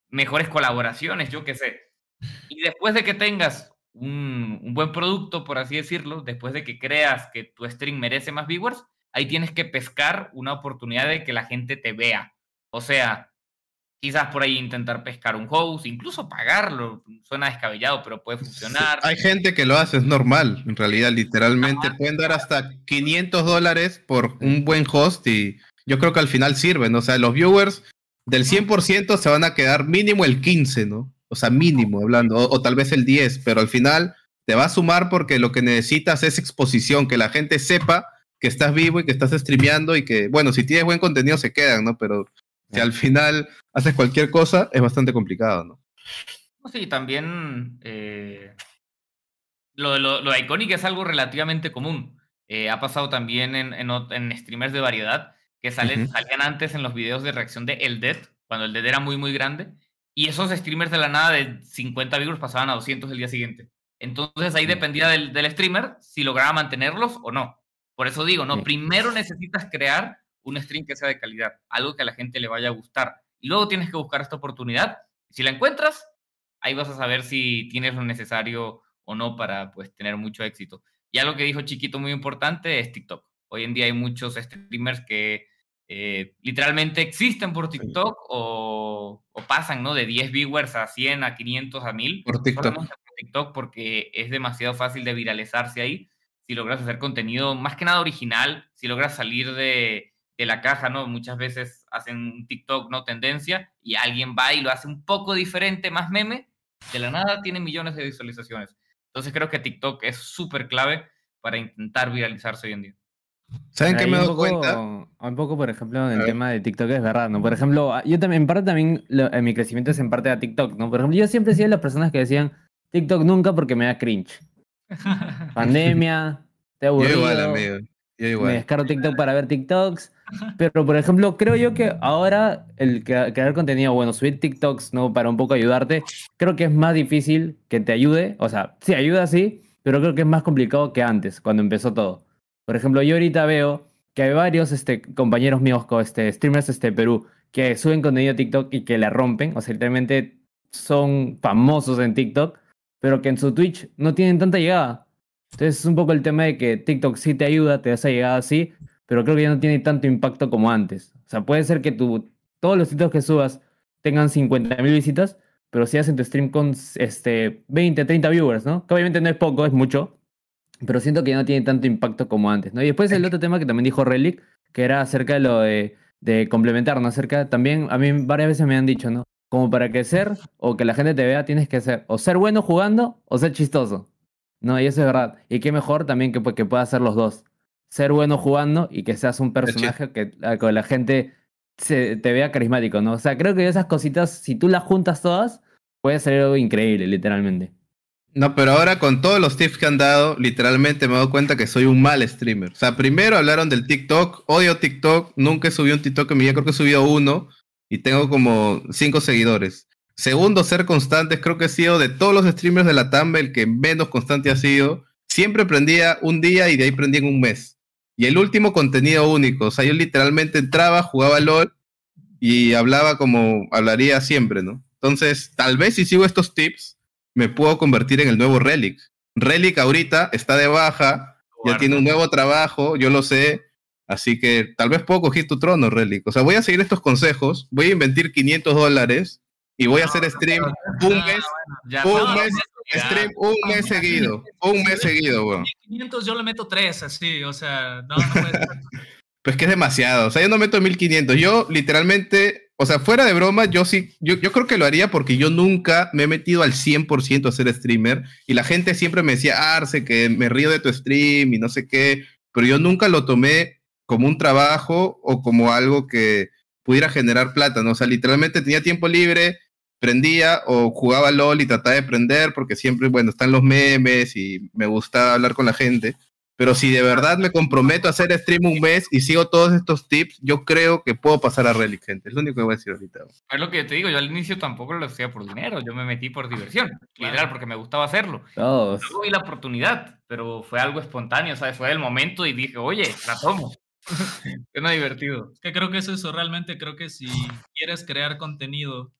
mejores colaboraciones, yo qué sé. Y después de que tengas un, un buen producto, por así decirlo, después de que creas que tu stream merece más viewers, ahí tienes que pescar una oportunidad de que la gente te vea. O sea, quizás por ahí intentar pescar un host, incluso pagarlo, suena descabellado, pero puede funcionar. Hay gente que lo hace, es normal, en realidad, literalmente. Pueden dar hasta 500 dólares por un buen host y yo creo que al final sirven. O sea, los viewers del 100% se van a quedar mínimo el 15, ¿no? O sea, mínimo hablando, o, o tal vez el 10, pero al final te va a sumar porque lo que necesitas es exposición, que la gente sepa que estás vivo y que estás streameando y que, bueno, si tienes buen contenido se quedan, ¿no? Pero si al final haces cualquier cosa, es bastante complicado, ¿no? Sí, también eh, lo, lo, lo de Iconic es algo relativamente común. Eh, ha pasado también en, en, en streamers de variedad que salen, Ujú. salían antes en los videos de reacción de El Dead, cuando el Dead era muy, muy grande. Y esos streamers de la nada de 50 viewers pasaban a 200 el día siguiente. Entonces ahí dependía del, del streamer si lograba mantenerlos o no. Por eso digo, no, primero necesitas crear un stream que sea de calidad, algo que a la gente le vaya a gustar. Y luego tienes que buscar esta oportunidad. Si la encuentras, ahí vas a saber si tienes lo necesario o no para pues tener mucho éxito. Y algo que dijo Chiquito muy importante es TikTok. Hoy en día hay muchos streamers que eh, literalmente existen por TikTok o, o pasan ¿no? de 10 viewers a 100, a 500, a 1000. Por TikTok. por TikTok porque es demasiado fácil de viralizarse ahí. Si logras hacer contenido más que nada original, si logras salir de, de la caja, ¿no? Muchas veces hacen un TikTok, ¿no? Tendencia, y alguien va y lo hace un poco diferente, más meme, de la nada tiene millones de visualizaciones. Entonces creo que TikTok es súper clave para intentar viralizarse hoy en día. ¿Saben qué me poco- cuenta? Un poco, por ejemplo, en el tema de TikTok es verdad, ¿no? Por ejemplo, yo también, en parte también, lo- en mi crecimiento es en parte a TikTok, ¿no? Por ejemplo, yo siempre he sido de las personas que decían TikTok nunca porque me da cringe. (laughs) Pandemia, te Yo aburrido, igual, amigo. Yo me igual. descargo TikTok para ver TikToks. Pero, por ejemplo, creo yo que ahora el crea- crear contenido, bueno, subir TikToks, ¿no? Para un poco ayudarte, creo que es más difícil que te ayude. O sea, sí, ayuda sí, pero creo que es más complicado que antes, cuando empezó todo. Por ejemplo, yo ahorita veo que hay varios este, compañeros míos, este, streamers este, Perú, que suben contenido a TikTok y que le rompen. O sea, son famosos en TikTok, pero que en su Twitch no tienen tanta llegada. Entonces es un poco el tema de que TikTok sí te ayuda, te da esa llegada así, pero creo que ya no tiene tanto impacto como antes. O sea, puede ser que tu, todos los sitios que subas tengan 50.000 visitas, pero si hacen tu stream con este, 20, 30 viewers, ¿no? Que obviamente no es poco, es mucho, pero siento que ya no tiene tanto impacto como antes, ¿no? Y después el otro tema que también dijo Relic, que era acerca de lo de, de complementar, ¿no? Acerca, también a mí varias veces me han dicho, ¿no? Como para crecer o que la gente te vea, tienes que ser o ser bueno jugando o ser chistoso. No, y eso es verdad. Y qué mejor también que, pues, que puedas hacer los dos. Ser bueno jugando y que seas un personaje que, que la gente se, te vea carismático, ¿no? O sea, creo que esas cositas, si tú las juntas todas, puede ser algo increíble, literalmente. No, pero ahora con todos los tips que han dado, literalmente me he dado cuenta que soy un mal streamer. O sea, primero hablaron del TikTok, odio TikTok, nunca he subido un TikTok en mi vida, creo que he subido uno y tengo como cinco seguidores. Segundo, ser constantes, creo que he sido de todos los streamers de la Tamba el que menos constante ha sido. Siempre prendía un día y de ahí prendía en un mes. Y el último, contenido único. O sea, yo literalmente entraba, jugaba LOL y hablaba como hablaría siempre, ¿no? Entonces, tal vez si sigo estos tips, me puedo convertir en el nuevo Relic. Relic ahorita está de baja, ya tiene un nuevo trabajo, yo lo sé, así que tal vez puedo coger tu trono, Relic. O sea, voy a seguir estos consejos, voy a invertir 500 dólares y voy a hacer stream un mes, un mes. Stream un mes seguido, un mes seguido, weón. 500 yo le meto 3, así, o sea, no, no puede ser. (laughs) Pues que es demasiado. O sea, yo no meto 1500. Yo literalmente, o sea, fuera de broma, yo sí, yo, yo creo que lo haría porque yo nunca me he metido al 100% a ser streamer. Y la gente siempre me decía, Arce, que me río de tu stream y no sé qué. Pero yo nunca lo tomé como un trabajo o como algo que pudiera generar plata, ¿no? O sea, literalmente tenía tiempo libre, prendía o jugaba LOL y trataba de prender porque siempre, bueno, están los memes y me gusta hablar con la gente. pero si de verdad me comprometo a hacer stream un mes y sigo todos estos tips, yo creo que puedo pasar a Relic, gente. Es lo único que voy a decir ahorita. Es lo que te digo, yo al inicio tampoco lo hacía por dinero, yo me metí por diversión, literal, porque me gustaba hacerlo. Todos. No vi la oportunidad, pero fue algo espontáneo, ¿sabes? Fue el momento y dije, oye, la tomo. (laughs) Suena divertido. Que creo que es eso, realmente creo que si quieres crear contenido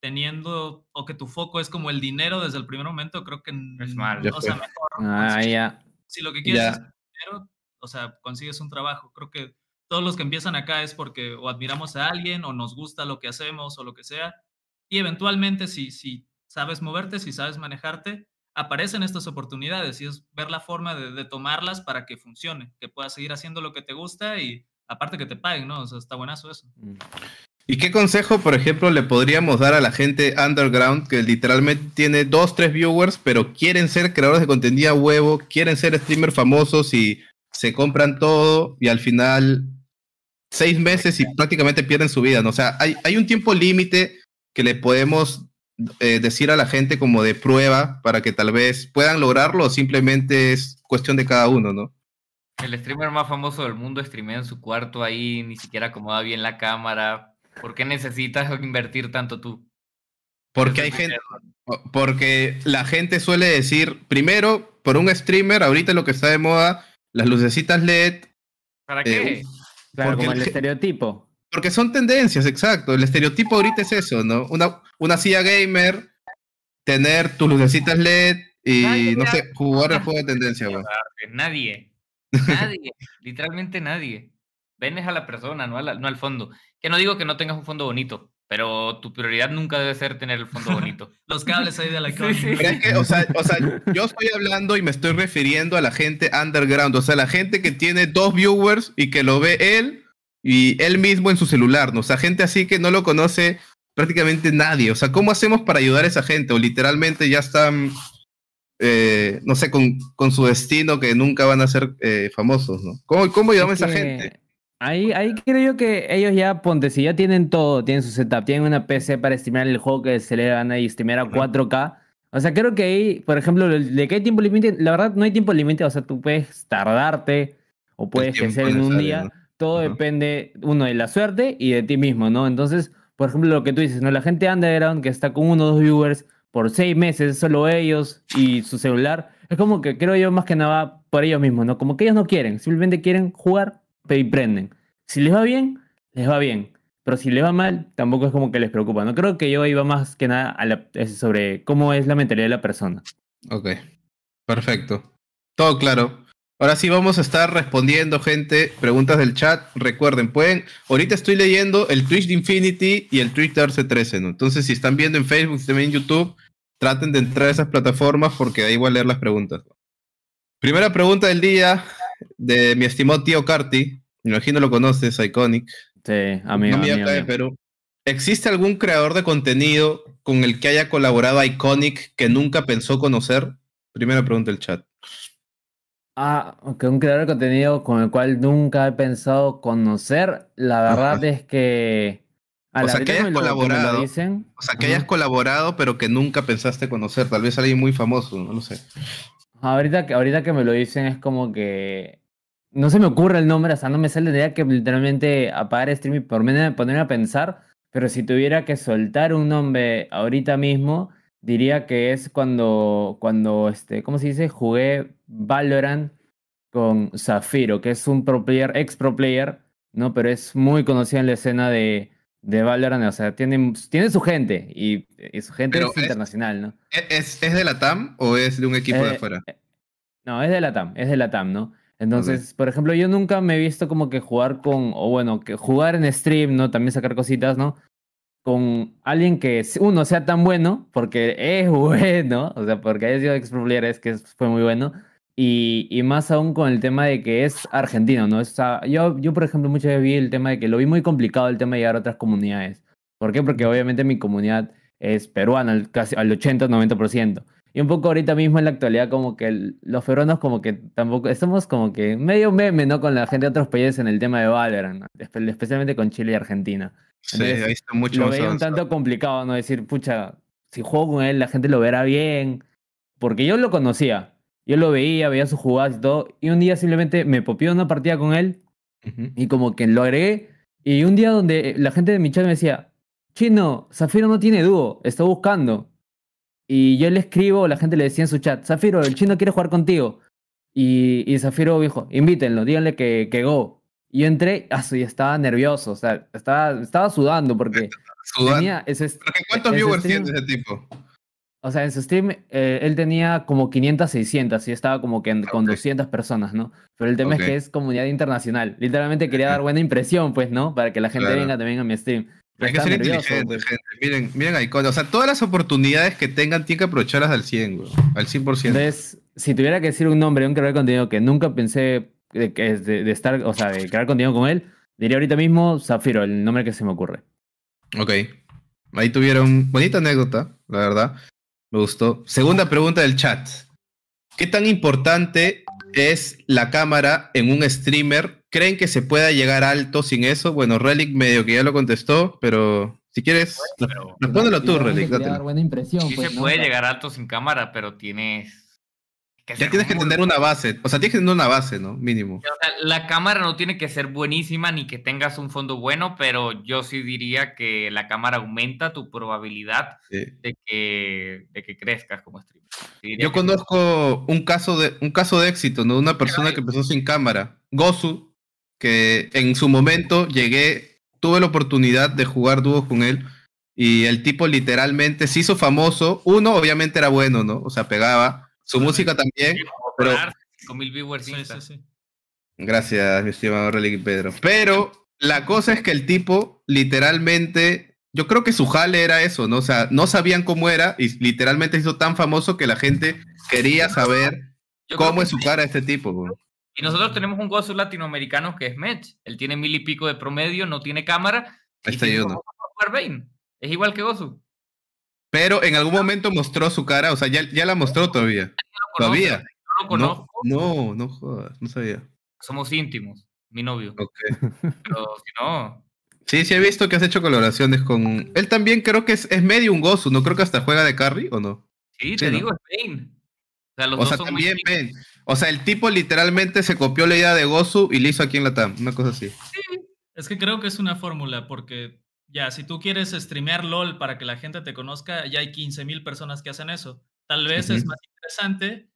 teniendo o que tu foco es como el dinero desde el primer momento, creo que Es mal. O sea, mejor Ah, ya. si lo que quieres Ya. es dinero, o sea, consigues un trabajo. Creo que todos los que empiezan acá es porque o admiramos a alguien o nos gusta lo que hacemos o lo que sea. Y eventualmente, si, si sabes moverte, si sabes manejarte, aparecen estas oportunidades y es ver la forma de, de tomarlas para que funcione, que puedas seguir haciendo lo que te gusta y aparte que te paguen, ¿no? O sea, está buenazo eso. ¿Y qué consejo, por ejemplo, le podríamos dar a la gente underground que literalmente tiene dos, tres viewers, pero quieren ser creadores de contenido a huevo, quieren ser streamers famosos y se compran todo y al final seis meses y prácticamente pierden su vida? ¿no? O sea, hay, hay un tiempo límite que le podemos eh, decir a la gente como de prueba para que tal vez puedan lograrlo o simplemente es cuestión de cada uno, ¿no? El streamer más famoso del mundo streamea en su cuarto ahí, ni siquiera acomoda bien la cámara. ¿Por qué necesitas invertir tanto tú? Porque hay gente, Porque la gente suele decir, primero, por un streamer, ahorita lo que está de moda, las lucecitas LED, ¿Para Eh, qué? Claro, Porque como el estereotipo. porque son tendencias, exacto. El estereotipo ahorita es eso, ¿no? Una, una silla gamer, tener tus lucecitas LED y, no sé, jugar el juego de tendencia, (laughs) güey. Nadie. Nadie. literalmente nadie. Venes a la persona, no, a la- no al fondo. Que no digo que no tengas un fondo bonito, pero tu prioridad nunca debe ser tener el fondo bonito. (laughs) Los cables ahí de la Sí, sí. Que, o sea, o sea, yo estoy hablando y me estoy refiriendo a la gente underground, o sea, la gente que tiene dos viewers y que lo ve él y él mismo en su celular, ¿no? O sea, gente así que no lo conoce prácticamente nadie. O sea, ¿cómo hacemos para ayudar a esa gente? O literalmente ya están, eh, no sé, con, con su destino que nunca van a ser eh, famosos, ¿no? ¿Cómo, cómo ayudamos Es a esa gente? Ahí, ahí creo yo que ellos ya, ponte, si ya tienen todo, tienen su setup, tienen una PC para streamear el juego que se le gana y streamear a Ujú. 4K. O sea, creo que ahí, por ejemplo, de que hay tiempo límite, la verdad no hay tiempo límite, o sea, tú puedes tardarte o puedes crecer en un día. ¿no? Todo Ajá. depende, uno, de la suerte y de ti mismo, ¿no? Entonces, por ejemplo, lo que tú dices, ¿no? La gente underground que está con uno o dos viewers por seis meses, solo ellos y su celular, es como que creo yo más que nada por ellos mismos, ¿no? Como que ellos no quieren, simplemente quieren jugar y prenden. Si les va bien, les va bien. Pero si les va mal, tampoco es como que les preocupa. No creo que yo iba más que nada a sobre cómo es la mentalidad de la persona. Ok, perfecto. Todo claro. Ahora sí vamos a estar respondiendo, gente, preguntas del chat. Recuerden, pueden, ahorita estoy leyendo el Twitch de Infinity y el Twitch de Arce 13, ¿no? Entonces, si están viendo en Facebook, si están viendo en YouTube, traten de entrar a esas plataformas porque ahí voy a leer las preguntas. Primera pregunta del día de mi estimado tío Carti. Me imagino lo conoces, Iconic. Sí, amigo, Amigo acá de. Perú. ¿Existe algún creador de contenido con el que haya colaborado Iconic que nunca pensó conocer? Primera pregunta del chat. Ah, que un creador de contenido con el cual nunca he pensado conocer, la verdad Ajá. es que... A O la sea, que hayas me lo- me lo colaborado. dicen, O sea, que Ajá. hayas colaborado, pero que nunca pensaste conocer. Tal vez alguien muy famoso, no lo sé. Ahorita que, ahorita que me lo dicen es como que no se me ocurre el nombre, o sea, no me sale la idea que literalmente apagar stream y ponerme, ponerme a pensar, pero si tuviera que soltar un nombre ahorita mismo, diría que es cuando, cuando este, ¿cómo se dice? Jugué Valorant con Zafiro, que es un pro player, ex pro player, ¿no? Pero es muy conocido en la escena de, de Valorant, o sea, tiene, tiene su gente y, y su gente Pero es internacional, ¿no? ¿E- ¿Es, es de la TAM o es de un equipo de Eh, afuera? eh, No, es de la TAM, es de la TAM, ¿no? Entonces, por ejemplo, yo nunca me he visto como que jugar con, o bueno, que jugar en stream, ¿no? También sacar cositas, ¿no? Con alguien que uno sea tan bueno, porque es (laughs) bueno, o sea, porque haya sido ex es que fue muy bueno, y, y más aún con el tema de que es argentino, ¿no? O sea, yo, yo, por ejemplo, muchas veces vi el tema de que lo vi muy complicado el tema de llegar a otras comunidades. ¿Por qué? Porque obviamente mi comunidad es peruana, al- casi al 80-90%. Y un poco ahorita mismo en la actualidad como que el- los peruanos como que tampoco, estamos como que medio meme, ¿no? Con la gente de otros países en el tema de Valorant, ¿no? Espe- especialmente con Chile y Argentina. Sí, entonces, ahí está mucho Lo veía un tanto complicado, ¿no? Decir, pucha, si juego con él la gente lo verá bien, porque yo lo conocía. Yo lo veía, veía sus jugadas y todo. Y un día simplemente me popió una partida con él y como que lo agregué. Y un día donde la gente de mi chat me decía, Chino, Zafiro no tiene dúo, está buscando. Y yo le escribo, la gente le decía en su chat, Zafiro, el chino quiere jugar contigo. Y, y Zafiro dijo, invítenlo, díganle que, que go. Y yo entré, ah, sí, estaba nervioso, o sea, estaba, estaba sudando porque (laughs) Sudando. tenía ese, Porque ¿Cuántos ese viewers tiene ese tipo? O sea, en su stream eh, él tenía como 500, 600 y estaba como que en- con Ok. 200 personas, ¿no? Pero el tema es que es comunidad internacional. Literalmente quería dar buena impresión, pues, ¿no? Para que la gente Claro. venga también a mi stream. Hay que ser nervioso, inteligente, pues. gente. Miren, miren a Icon. O sea, todas las oportunidades que tengan tienen que aprovecharlas al 100, güey. Al 100%. Entonces, si tuviera que decir un nombre de un creador de contenido que nunca pensé de, de, de estar, o sea, de crear contenido con él, diría ahorita mismo Zafiro, el nombre que se me ocurre. Ok. Ahí tuvieron bonita anécdota, la verdad. Me gustó. Segunda pregunta del chat. ¿Qué tan importante es la cámara en un streamer? ¿Creen que se pueda llegar alto sin eso? Bueno, Relic medio que ya lo contestó, pero si quieres, Pero respóndelo tú, Relic. quería dátelo. dar buena impresión, sí pues, se ¿no? puede llegar alto sin cámara, pero tienes que Ya tienes que tener una base. O sea, tienes que tener una base, ¿no? Mínimo. O sea, la cámara no tiene que ser buenísima ni que tengas un fondo bueno, pero yo sí diría que la cámara aumenta tu probabilidad Sí. de que, de que crezcas como streamer. Sí Yo conozco un caso de un caso de éxito, ¿no? Una persona que empezó sin cámara, Gozu, que en su momento llegué, tuve la oportunidad de jugar dúos con él y el tipo literalmente se hizo famoso. Uno, obviamente era bueno, ¿no? O sea, pegaba. Su música también. pero- 5.000 viewers Sí, Insta. sí, sí. Gracias, mi estimado Relic Pedro. Pero la cosa es que el tipo literalmente, yo creo que su jale era eso, ¿no? O sea, no sabían cómo era y literalmente se hizo tan famoso que la gente quería saber Yo cómo es su cara este tipo, güey. Y nosotros tenemos un gozo latinoamericano que es Mech. Él tiene mil y pico de promedio, no tiene cámara. Ahí y está tiene. Es igual que Gozu. Pero en algún momento mostró su cara, o sea, ya, ya la mostró todavía. No lo Todavía. No lo conozco. No, no, no jodas, no sabía. Somos íntimos, mi novio. Ok. Pero si no, Sí, sí he visto que has hecho colaboraciones con... Él también creo que es, es medio un gozo, ¿no? Creo que hasta juega de carry, ¿o no? sí, Sí, te ¿no? digo, es Vayne. O sea, los O dos sea, son también muy ven. O sea, el tipo literalmente se copió la idea de Gozu y le hizo aquí en la TAM, una cosa así. Es que creo que es una fórmula porque ya, si tú quieres streamear LOL para que la gente te conozca, ya hay 15.000 personas que hacen eso. Tal vez es Ujú. más interesante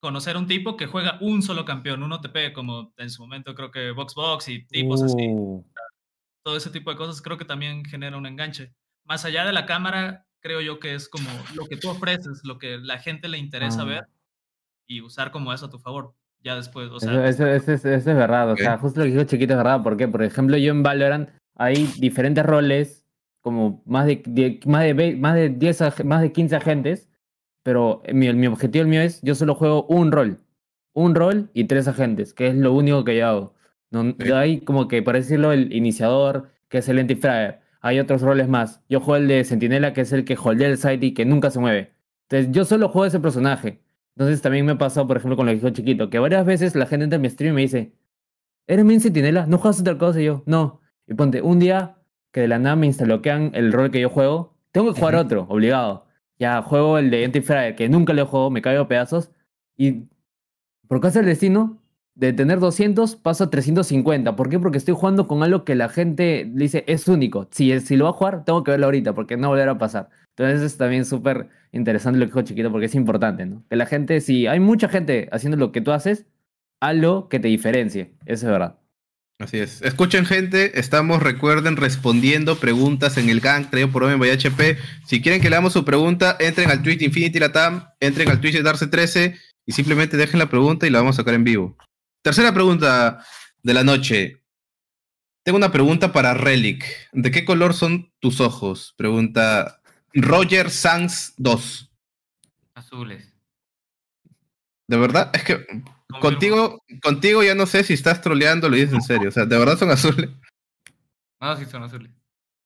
conocer un tipo que juega un solo campeón, un OTP, como en su momento creo que VoxBox y tipos así. Uh, todo ese tipo de cosas creo que también genera un enganche. Más allá de la cámara, creo yo que es como lo que tú ofreces, lo que la gente le interesa Ah. ver y usar como eso a tu favor. Ya después, o sea, eso, eso- eso es, eso es verdad, o Ok. sea, justo lo que dijo Chiquito es verdad, porque, por ejemplo, yo en Valorant hay diferentes roles, como más de, de- más de, más de 10, ag- más de 15 agentes, pero mi, mi objetivo el mío es, yo solo juego un rol, un rol y tres agentes, que es lo único que yo hago. No, yo hay como que, por decirlo, el iniciador, que es el anti-fragger, hay otros roles más. Yo juego el de Sentinela, que es el que holdea el site y que nunca se mueve. Entonces, yo solo juego ese personaje. Entonces, también me ha pasado, por ejemplo, con lo que dijo Chiquito, que varias veces la gente entra en mi stream y me dice, ¿eres mi Sentinela? ¿No juegas otra cosa? Y yo, no. Y ponte, un día que de la nada me instaloquean el rol que yo juego, tengo que jugar otro, obligado. Ya juego el de Anti-Fragger, que nunca lo juego, me caigo a pedazos. Y por causa del destino, de tener 200 paso a 350. ¿Por qué? Porque estoy jugando con algo que la gente dice es único. Si, si lo va a jugar, tengo que verlo ahorita porque no volverá a pasar. Entonces es también súper interesante lo que dijo Chiquito porque es importante, ¿no? Que la gente, si hay mucha gente haciendo lo que tú haces, algo que te diferencie. Eso es verdad. Así es. Escuchen, gente, estamos, recuerden, respondiendo preguntas en el gang traído por Omen by HP. Si quieren que le su pregunta, entren al tweet de Infinity Latam, entren al tweet de Darce13 y simplemente dejen la pregunta y la vamos a sacar en vivo. Tercera pregunta de la noche. Tengo una pregunta para Relic. ¿De qué color son tus ojos? Pregunta Roger Sanz 2. azules. ¿De verdad? Es que contigo, contigo ya no sé si estás troleando lo dices en serio. O sea, ¿de verdad son azules? No, sí son azules.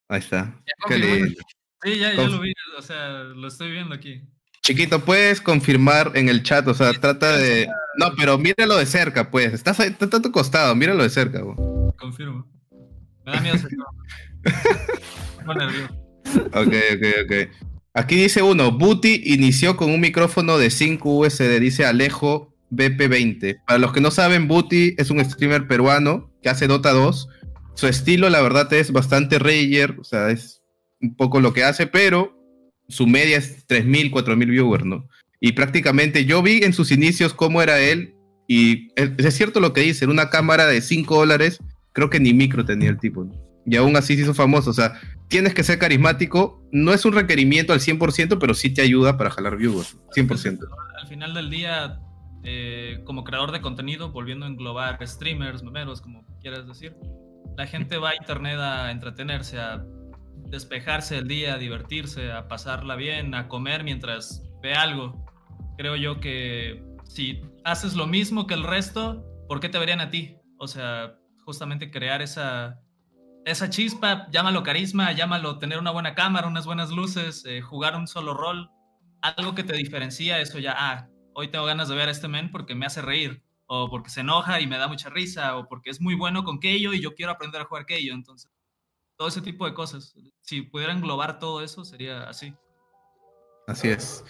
Ahí está. Ya Qué confirmé. lindo. Sí, ya, ya lo vi, o sea, lo estoy viendo aquí. Chiquito, puedes confirmar en el chat, o sea, trata de... No, pero míralo de cerca, pues. Estás ahí, está a tu costado, míralo de cerca. Confirmo. Me da miedo (laughs) nervioso. Ok, ok, ok. Aquí dice uno, Booty inició con un micrófono de 5 USD, dice Alejo BP20. Para los que no saben, Booty es un streamer peruano que hace Dota 2. Su estilo, la verdad, es bastante rager, o sea, es un poco lo que hace, pero su media es 3.000, 4.000 viewers, ¿no? Y prácticamente yo vi en sus inicios cómo era él, y es, cierto lo que dice, en una cámara de 5 dólares, creo que ni micro tenía el tipo. Y aún así se hizo famoso, o sea, tienes que ser carismático, no es un requerimiento al 100%, pero sí te ayuda para jalar viewers, 100%. Al final del día, eh, como creador de contenido, volviendo a englobar streamers, memeros, como quieras decir, la gente va a internet a entretenerse, a despejarse el día, a divertirse, a pasarla bien, a comer mientras ve algo. Creo yo que si haces lo mismo que el resto, ¿por qué te verían a ti? O sea, justamente crear esa, esa chispa, llámalo carisma, llámalo tener una buena cámara, unas buenas luces, eh, jugar un solo rol, algo que te diferencia, eso ya, ah, hoy tengo ganas de ver a este men porque me hace reír, o porque se enoja y me da mucha risa, o porque es muy bueno con Keio y yo quiero aprender a jugar Keio, entonces, todo ese tipo de cosas. Si pudiera englobar todo eso, sería así. Así es.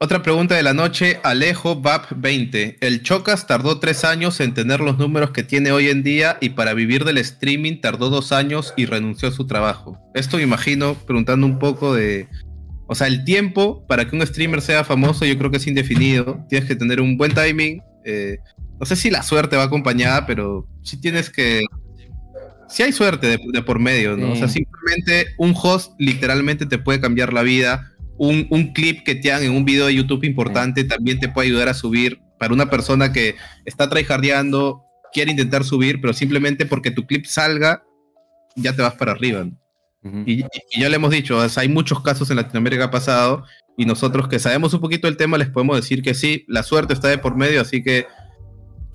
Otra pregunta de la noche, Alejo VAP 20. El Chocas tardó tres años en tener los números que tiene hoy en día y para vivir del streaming tardó dos años y renunció a su trabajo. Esto me imagino, preguntando un poco de... O sea, el tiempo para que un streamer sea famoso yo creo que es indefinido. Tienes que tener un buen timing. eh, no sé si la suerte va acompañada, pero sí tienes que... Sí hay suerte de, de por medio, ¿no? O sea, Sí. simplemente un host literalmente te puede cambiar la vida un, un clip que te hagan en un video de YouTube importante también te puede ayudar a subir para una persona que está tryhardeando, quiere intentar subir, pero simplemente porque tu clip salga, ya te vas para arriba. ¿no? Y, y ya le hemos dicho, o sea, hay muchos casos en Latinoamérica pasado y nosotros que sabemos un poquito del tema les podemos decir que sí, la suerte está de por medio, así que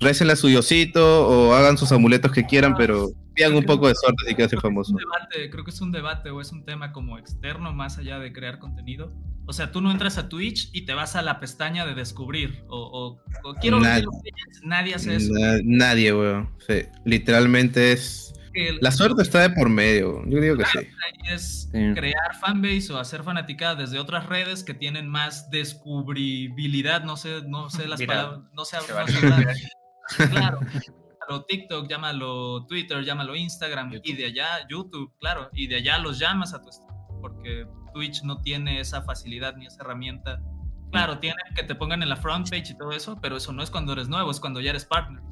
recen su diosito o hagan sus amuletos que quieran, pero pidan un poco de suerte si quieren ser famosos. un debate, creo que es un debate o es un tema como externo más allá de crear contenido. O sea, tú no entras a Twitch y te vas a la pestaña de descubrir o, o- o quiero ver Nadie. Legends. nadie hace eso. Na- nadie, weón. Sí, literalmente es... Que el- La suerte está de por medio, yo digo que sí. ahí es Sí. crear fanbase o hacer fanaticada desde otras redes que tienen más descubribilidad, no sé, no sé las palabras, no sé, no claro. (laughs) Llámalo TikTok, llámalo Twitter, llámalo Instagram y YouTube. de allá YouTube, claro, y de allá los llamas a tu porque Twitch no tiene esa facilidad ni esa herramienta. Claro, tiene que te pongan en la front page y todo eso, pero eso no es cuando eres nuevo, es cuando ya eres partner.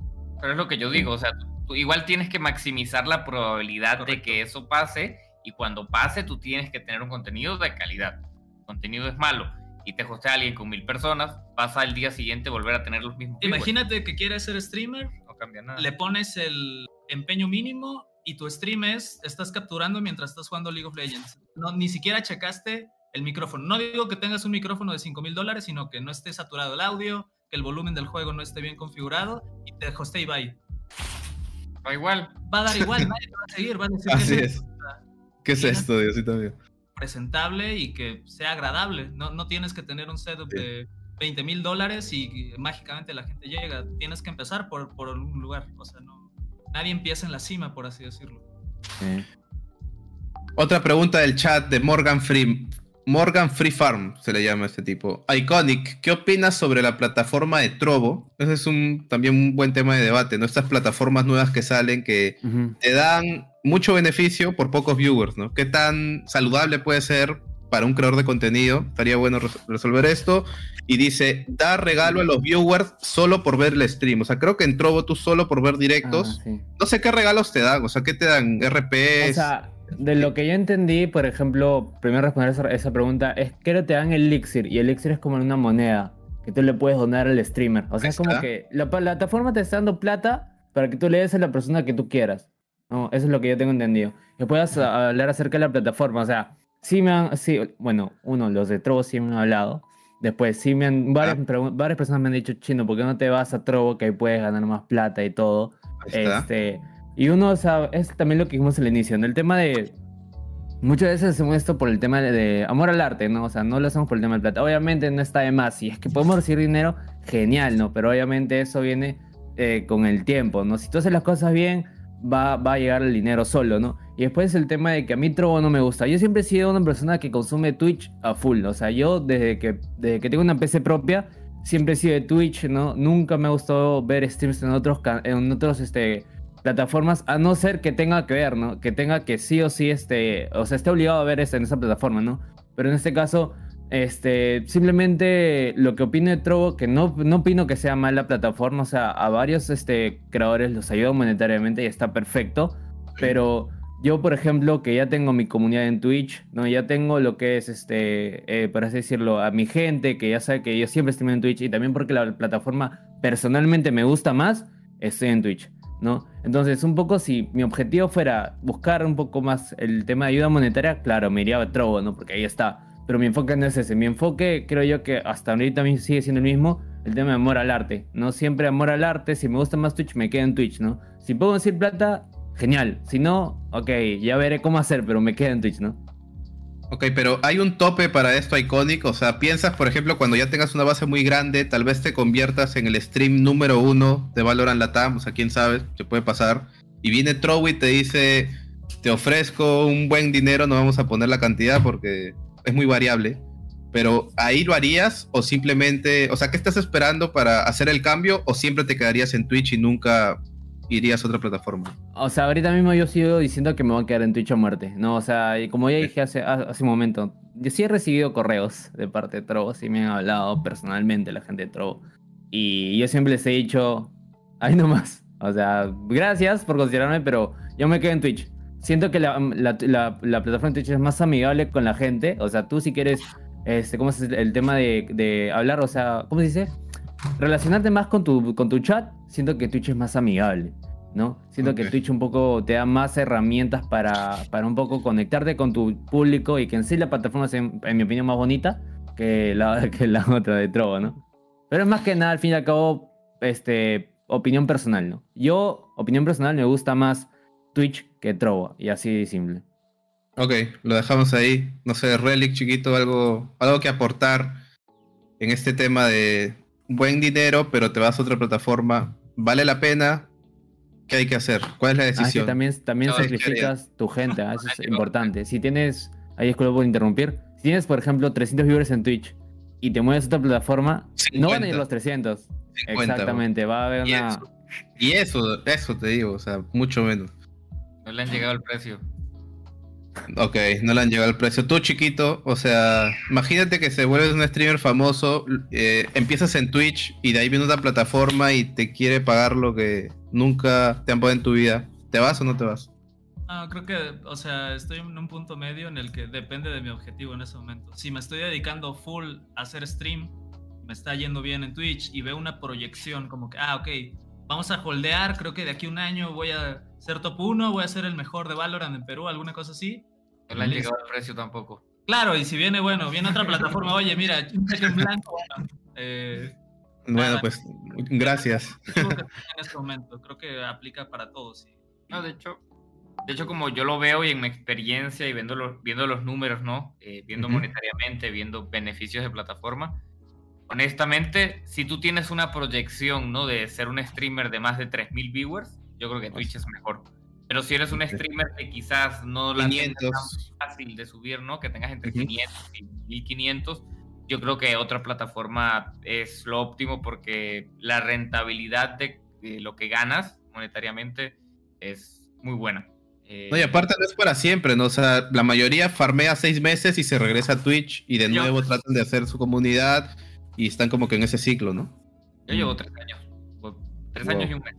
Pero es lo que yo digo, o sea, tú, igual tienes que maximizar la probabilidad de que eso pase y cuando pase tú tienes que tener un contenido de calidad. El contenido es malo y te hostea alguien con mil personas, vas al día siguiente volver a tener los mismos. viewers. Imagínate que quieres ser streamer, No cambia nada. le pones el empeño mínimo y tu stream es, estás capturando mientras estás jugando League of Legends. No, ni siquiera checaste el micrófono. No digo que tengas un micrófono de 5 mil dólares, sino que no esté saturado el audio, que el volumen del juego no esté bien configurado y te hostea y bye. Da igual. Va a dar igual, (laughs) nadie te va a seguir, va a decir Así que es. ¿Qué es esto, Diosito mío? presentable y que sea agradable. No, no tienes que tener un setup Sí. de 20 mil dólares y mágicamente la gente llega. Tienes que empezar por, por un lugar. O sea, no, nadie empieza en la cima, por así decirlo. Sí. Otra pregunta del chat de Morgan Free. Morgan Free Farm se le llama a este tipo. Iconic, ¿qué opinas sobre la plataforma de Trovo? Ese es un, también un buen tema de debate, ¿no? Estas plataformas nuevas que salen que te dan mucho beneficio por pocos viewers, ¿no? ¿Qué tan saludable puede ser para un creador de contenido? Estaría bueno res- resolver esto. Y dice, da regalo a los viewers solo por ver el stream. O sea, creo que en Trovo tú solo por ver directos. Ah, sí. No sé qué regalos te dan. O sea, ¿qué te dan? RPs. O sea, de lo que yo entendí, por ejemplo, primero responder esa, esa pregunta, es que te dan el elixir, y el elixir es como una moneda que tú le puedes donar al streamer. O sea, es como que la plataforma te está dando plata para que tú le des a la persona que tú quieras. No, eso es lo que yo tengo entendido. Que puedas hablar acerca de la plataforma. O sea, sí me han, sí, bueno, uno, los de Trovo sí me han hablado. Después, sí me han, varias, Ah. varias personas me han dicho, chino, ¿por qué no te vas a Trovo que ahí puedes ganar más plata y todo? Este, y uno, o sea, es también lo que dijimos al inicio, en el tema de... Muchas veces hacemos esto por el tema de, amor al arte, ¿no? O sea, no lo hacemos por el tema del plata. Obviamente no está de más. Si es que podemos recibir dinero, genial, ¿no? Pero obviamente eso viene eh, con el tiempo, ¿no? Si tú haces las cosas bien, va, va a llegar el dinero solo, ¿no? Y después el tema de que a mí Trovo no me gusta. Yo siempre he sido una persona que consume Twitch a full. O sea, yo desde que, desde que tengo una PC propia, siempre he sido de Twitch, ¿no? Nunca me ha gustado ver streams en otros, en otros este, plataformas, a no ser que tenga que ver, ¿no? Que tenga que sí o sí, este, o sea, esté obligado a ver esto en esa plataforma, ¿no? Pero en este caso, este, simplemente lo que opino de Trovo, que no, no opino que sea mala plataforma, o sea, a varios este, creadores los ayuda monetariamente y está perfecto, pero yo, por ejemplo, que ya tengo mi comunidad en Twitch, ¿no? Ya tengo lo que es, este, eh, por así decirlo, a mi gente, que ya sabe que yo siempre estoy en Twitch, y también porque la plataforma personalmente me gusta más, estoy en Twitch, ¿no? Entonces, un poco si mi objetivo fuera buscar un poco más el tema de ayuda monetaria, claro, me iría a Trovo, ¿no? Porque ahí está. Pero mi enfoque no es ese. Mi enfoque, creo yo que hasta ahorita sigue siendo el mismo, el tema de amor al arte, ¿no? Siempre amor al arte. Si me gusta más Twitch, me quedo en Twitch, ¿no? Si puedo decir plata, genial. Si no, ok, ya veré cómo hacer, pero me quedo en Twitch, ¿no? Ok, pero hay un tope para esto Iconic. O sea, piensas, por ejemplo, cuando ya tengas una base muy grande, tal vez te conviertas en el stream número uno de Valorant Latam. O sea, quién sabe, te puede pasar. Y viene Trow y te dice: Te ofrezco un buen dinero, no vamos a poner la cantidad porque es muy variable. Pero ahí lo harías o simplemente, o sea, ¿qué estás esperando para hacer el cambio o siempre te quedarías en Twitch y nunca irías a otra plataforma? O sea, ahorita mismo yo sigo diciendo que me voy a quedar en Twitch a muerte, ¿no? O sea, y como ya dije hace, hace un momento, yo sí he recibido correos de parte de Trovo, sí me han hablado personalmente la gente de Trovo. Y yo siempre les he dicho, ahí nomás. O sea, gracias por considerarme, pero yo me quedo en Twitch. Siento que la, la, la, la plataforma de Twitch es más amigable con la gente. O sea, tú si quieres, este, ¿cómo es el tema de, de hablar? O sea, ¿cómo se dice? Relacionarte más con tu, con tu chat, siento que Twitch es más amigable, ¿no? Siento que Twitch un poco te da más herramientas para, para un poco conectarte con tu público y que en sí la plataforma es, en, mi opinión, más bonita que la, (laughs) que la otra de Trovo, ¿no? Pero es más que nada, al fin y al cabo, este, opinión personal, ¿no? Yo, opinión personal, me gusta más Twitch que Trovo, y así de simple. Ok, lo dejamos ahí. No sé, Relic, chiquito, algo, algo que aportar en este tema de, buen dinero, pero te vas a otra plataforma, ¿vale la pena? ¿Qué hay que hacer? ¿Cuál es la ah, decisión? también también sacrificas tu gente, ¿ah? eso es (laughs) importante. Si tienes, ahí es que lo puedo interrumpir, si tienes, por ejemplo, 300 viewers en Twitch y te mueves a otra plataforma, no van a ir los 300. Exactamente, va a haber una... y eso, eso te digo, o sea, mucho menos. No le han llegado el precio. Ok, no le han llegado al precio. Tú chiquito, o sea, imagínate que se vuelves un streamer famoso, eh, empiezas en Twitch y de ahí viene otra plataforma y te quiere pagar lo que nunca te han pagado en tu vida. ¿Te vas o no te vas? No, creo que, o sea, estoy en un punto medio en el que depende de mi objetivo en ese momento. Si me estoy dedicando full a hacer stream, me está yendo bien en Twitch y veo una proyección como que, ah, ok, vamos a holdear, creo que de aquí a un año voy a ser top 1, voy a ser el mejor de Valorant en Perú, alguna cosa así. No le han llegado al precio tampoco. Claro, y si viene, bueno, viene otra plataforma, oye, mira, un cheque en blanco, bueno, eh, bueno, pues gracias. En este momento, creo que aplica para todos. No, de hecho, de hecho, como yo lo veo y en mi experiencia y viendo los, viendo los números, ¿no? Eh, viendo monetariamente, viendo beneficios de plataforma, honestamente, si tú tienes una proyección, ¿no? De ser un streamer de más de 3.000 viewers, yo creo que Twitch es mejor. Pero si eres un streamer que quizás no la es tan fácil de subir, ¿no? Que tengas entre 500 y 1500, yo creo que otra plataforma es lo óptimo porque la rentabilidad de, lo que ganas monetariamente es muy buena. no, y eh, aparte no es para siempre, ¿no? O sea, la mayoría farmea seis meses y se regresa a Twitch y de nuevo tratan de hacer su comunidad y están como que en ese ciclo, ¿no? Yo llevo tres años. Tres años y un mes.